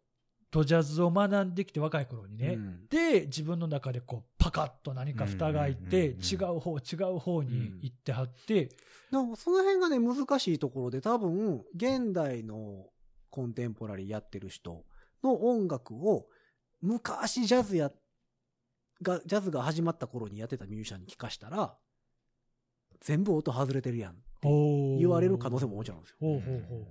とジャズを学んできて若い頃にね、うん。で自分の中でこうパカッと何か蓋が開いて、うんうん。うんうん違う方違う方に行ってはって、でもその辺がね、難しいところで多分、現代のコンテンポラリーやってる人の音楽を、昔ジャズや、が、ジャズが始まった頃にやってたミュージシャンに聞かしたら、全部音外れてるやんって言われる可能性ももちろんですよ。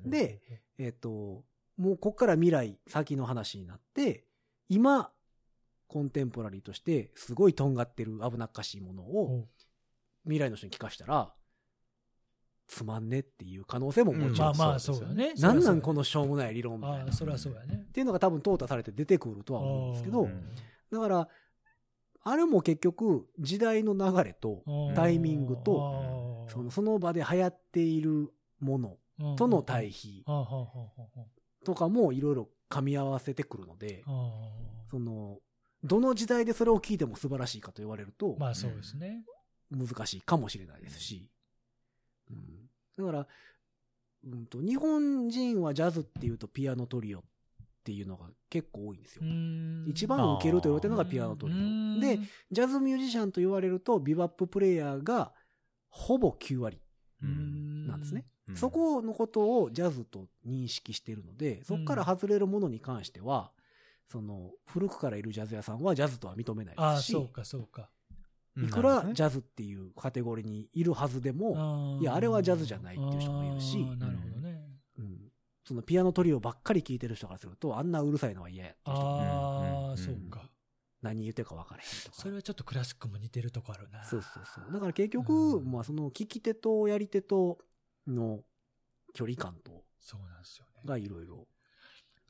で、えっ、と、もうこっから未来、先の話になって、今、コンテンポラリーとして、すごいとんがってる危なっかしいものを、ほ未来の人に聞かしたら、つまんねっていう可能性ももちろん。まあまあ、そですよそううよね。なんなんのこのしょうもない理論みたいな。っああ、それはそうやね。ていうのが多分淘汰されて出てくるとは思うんですけど、うん。だから、あれも結局時代の流れとタイミングと、そのその場で流行っているもののとの対比とかもいろいろ噛み合わせてくるので、その、どの時代でそれを聞いても素晴らしいかと言われるとあ、まあそうですね。難しいかもしれないですし。うん、だから、うんと、日本人はジャズっていうとピアノトリオっていうのが結構多いんですよ。一番受けると言われてるのがピアノトリオ。で、ジャズミュージシャンと言われると、ビバッププレイヤーがほぼ9割なんですね。うんそこのことをジャズと認識しているので、そこから外れるものに関しては、その、古くからいるジャズ屋さんはジャズとは認めないああ、ですし、そうか、そうか。うんいくらジャズっていうカテゴリーにいるはずでも、いやあれはジャズじゃないっていう人もいるしああなるほどね。うんそのピアノトリオばっかり聴いてる人からすると、あんなうるさいのは嫌やっていう人もああ、うんそうか。何言ってるか分からへんとか。それはちょっとクラシックも似てるとこあるな。そうそうそう。だから結局、うんまあその聞き手とやり手との距離感とそうなんですよね。がいろいろ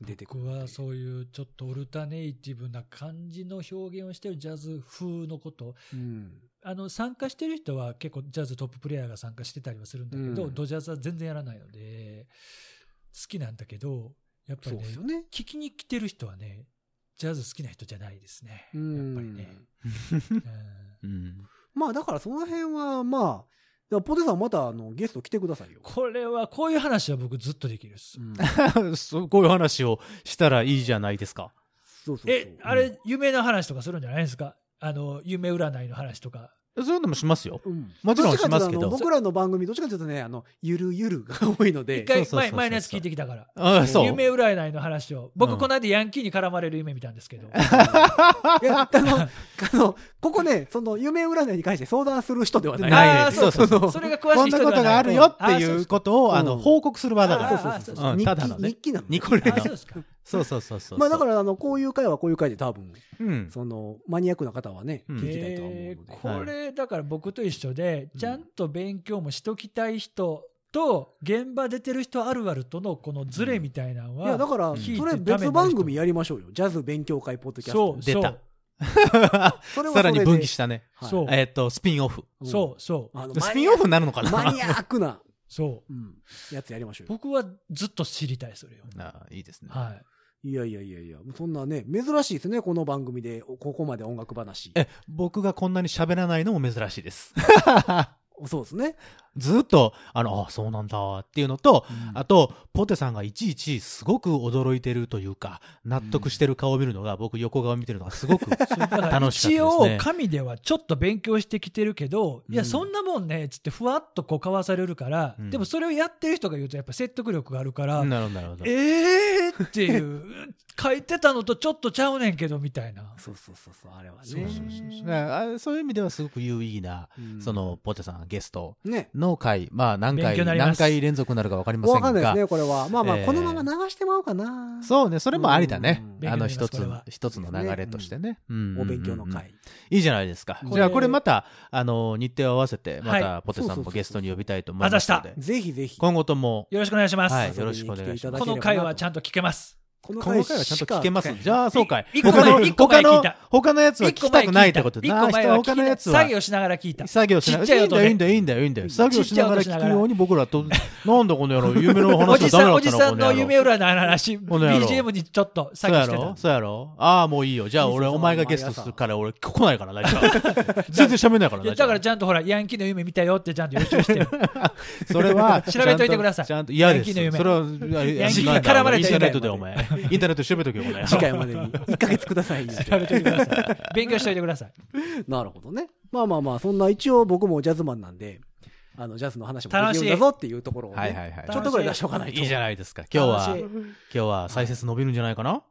出てくる僕。はそういうちょっとオルタネイティブな感じの表現をしてるジャズ風のこと。うん。あの、参加してる人は結構ジャズトッププレイヤーが参加してたりはするんだけど、うんドジャズは全然やらないので、好きなんだけど、やっぱりねね。聞きに来てる人はね、ジャズ好きな人じゃないですね。やっうんぱりね。うんうんまあだからその辺はまあ、だからポテさんまたあのゲスト来てくださいよ。これは、こういう話は僕ずっとできるっす。うん そうこういう話をしたらいいじゃないですか。そうそうそう。え、あれ、夢の話とかするんじゃないですか？あの、夢占いの話とか。そういうのもしますよ。うんもちろんしますけど僕らの番組どっちかというとね、あの、ゆるゆるが多いので一、回そうそうそうそう前、前のやつ聞いてきたから。あそう。夢占いの話を。僕、うんこの間ヤンキーに絡まれる夢見たんですけど。いや、あの、あの、ここね、その夢占いに関して相談する人ではない。ないああ、そうそうそうそう。それが詳しい人ではないこんなことがあるよっていうことを、あの、報告する場だあから。あそうそううん日ただの日記なの。ニコレあそうですか。そうそうそうそう。まあだから、あの、こういう回はこういう回で多分、うん。その、マニアックな方はね、うん聞きたいとは思うえので。ーこれ、だから僕と一緒で、うんちゃんと勉強もしときたい人と、現場出てる人あるあるとのこのズレみたいなのは、いや、だから、それ別番組やりましょうよ。ジャズ勉強会ポッドキャスト。そう、出たそう、それさらに分岐したね。はいそうえっと、スピンオフ。うんそう、そう、あのスピンオフになるのかな？マニアックな、そう。うんやつやりましょうよ。僕はずっと知りたい、それを。あいいですね。はい。いやいやいやいや、そんなね、珍しいですね、この番組で、ここまで音楽話。え、僕がこんなに喋らないのも珍しいです。そうですね。ずっと、あの、あ、そうなんだっていうのと、あと、ポテさんがいちいちすごく驚いてるというか、納得してる顔を見るのが、僕横顔見てるのがすごく楽しかった一応ですね。、神ではちょっと勉強してきてるけど、いや、うんそんなもんね、つってふわっとこう交わされるから、うんでもそれをやってる人が言うとやっぱ説得力があるから、なるほど、なるほど。えーっていう、書いてたのとちょっとちゃうねんけど、みたいな。そうそうそうそう、あれはね。そうそうそうだからあそういう意味ではすごく有意義な、うんその、ポテさんゲストね。の回、まあ何勉回、何回連続になるかわかりませんが、わかんないですね、これは。まあまあ、えーこのまま流してまうかな。そうね、それもありだねうん。あの一つ一つの流れとしてね。うんお勉強のうんうん会。いいじゃないですか。じゃあこれまた、あの、日程を合わせて、まはたポテさんもゲストに呼びたいと思いますので、ぜひぜひ。今後とも、よろしくお願いします。よろしくお願いしますこの回はちゃんと聞けます。この回はちゃんと聞けます。じあ、ゃあ、そうかい。一個前他の、一個前他の聞いた、他のやつは聞きたくないってこと。一個前は他のやつは。作、業しながら聞いた。作業しながら、いいんだよ、いいいんだよ、いいんだよ、いいんだよ。作業しながら聞くように僕らと、なんだこの野郎、夢のお話じさん、がダメだったのおじさんの夢占いの話、BGM にちょっとそうや作業してた。ろ？そうやろ？ああ、もういいよ。じゃあ俺、お前がゲストするから俺、来ないからな、全然喋んないからだからじちゃんとほら、ヤンキーの夢見たよってちゃんと予習して。る。それは、調べといてください。ちゃんと、嫌です。ヤンキーの夢。それは、ヤンキーなんだ。絡まれてるインターネットでお前。インターネットで調べとけよ、お前。次回までに1ヶ月ください。調べといてください。勉強しといてください。なるほどね。まあまあまあ、そんな一応僕もジャズマンなんで、あの、ジャズの話もできるんだぞっていうところをね、はいはいはい。ちょっとぐらい出しておかないと。いいじゃないですか。今日は、今日は再生伸びるんじゃないかな？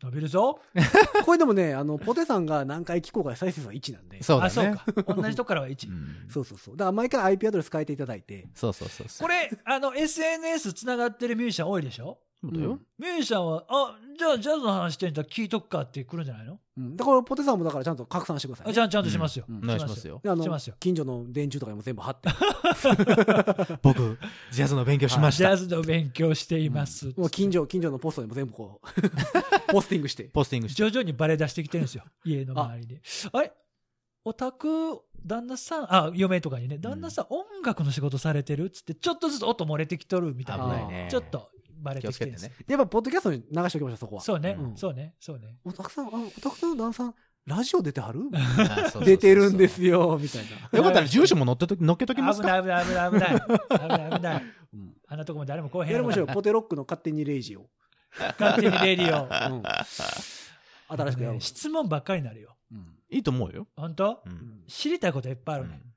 伸びるぞ。これでもね、あの、ポテさんが何回聞こうか再生数は1なんで。そうだあ、そうね。か。同じとこからは1う。んそうそうそう。だから毎回 IP アドレス変えていただいて。そうそうそうそう。これ、あの、SNS つながってるミュージシャン多いでしょ？そうだよ。うんミュージシャンは、あ、じゃあジャズの話してんだ聞いとくかって来るんじゃないの？うんだからポテさんもだからちゃんと拡散してください、ね。あちゃんちゃんとしますよ。うんお願いしますよ。であのしますよ近所の電柱とかにも全部貼って。僕、ジャズの勉強しました。ジャズの勉強しています。もう近所、近所のポストにも全部こう、ポスティングして。ポスティングして。徐々にバレ出してきてるんですよ。家の周りで。あれ？お宅、旦那さん、あ、嫁とかにね、旦那さん、音楽の仕事されてる？っつって、ちょっとずつ音漏れてきとるみたいな。危ないね。ちょっとバレ気てきてるんですね。やっぱ、ポッドキャストに流しておきましょう、そこは。そうね、うんそうね、そうね。おたくさん、あ、おたくさんの旦那さん、ラジオ出てはる？あそうそうそうそう出てるんですよ、みたいな。よかったら住所も載ってとき載っけときます？か危ない危ない危ない危ない。危ない危ない。うんあんなとこも誰も来おへんやりましょう。ポテロックの勝手にレイジを。勝手にレディオ。うん。新しくやろうね。質問ばっかりになるよ。うんいいと思うよ。本当？ううんん知りたいこといっぱいあるね。うん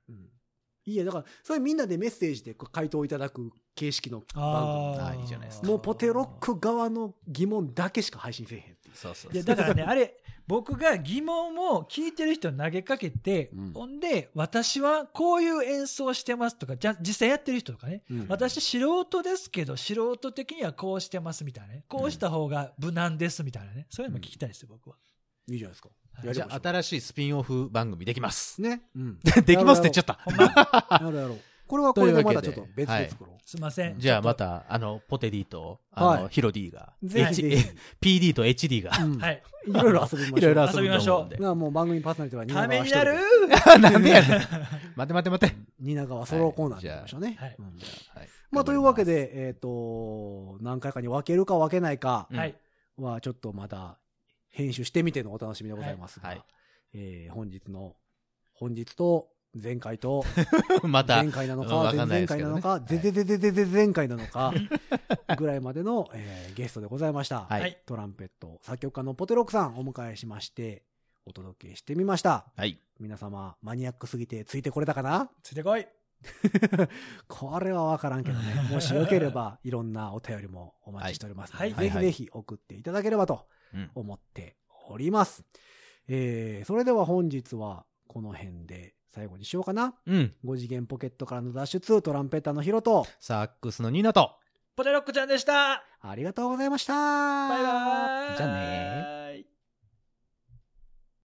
いいや、だから、それみんなでメッセージでこう回答いただく形式の番あああいいじゃないですか。組。もうポテロック側の疑問だけしか配信せえへん。っていう。そうそう。いやだからね、あれ、僕が疑問を聞いてる人に投げかけて、うん。ほんで、私はこういう演奏してますとか、じゃ実際やってる人とかね、うん。私素人ですけど、素人的にはこうしてますみたいなね、こうした方が無難ですみたいなね、そういうのも聞きたいですよ、僕は。いいじゃないですか。じゃあ、新しいスピンオフ番組できます。ね。うん。できますって言っちゃった。ほんまやろうやろう。これはこれで またちょっと別で作ろすいません。じゃあまたあの、ポテ D と、あはいの、ヒロ D が。PD と HD が。はい。いろいろ遊びましょう。いろいろ遊遊びましょうで。なあもう番組パーソナリティは蜷川ためになるなんでやねん。待て待て待て。蜷川ソロコーナーでやりましょうね。はいまあというわけ、で、えっと、何回かに分けるか分けないか。はちょっとまだ編集してみてのお楽しみでございますがはいはい、えー本日の、本日と前回と、また、前回なのか、うんわかんない前々ですけどね回なのか、ぜぜぜぜぜぜ前回なのか、ぐらいまでの、えーゲストでございました。はいはいトランペット作曲家のポテロックさんお迎えしまして、お届けしてみました。はい。皆様、マニアックすぎてついてこれたかな？ついてこい。これはわからんけどね。もしよければ、いろんなお便りもお待ちしておりますので、はいはいぜひぜひ送っていただければとうん思っております。えー、それでは本日はこの辺で最後にしようかな。うん。5次元ポケットからの脱出、トランペッターのヒロと、サックスのニーナと、ポテロックちゃんでした。ありがとうございました。バイバーイ。じゃあね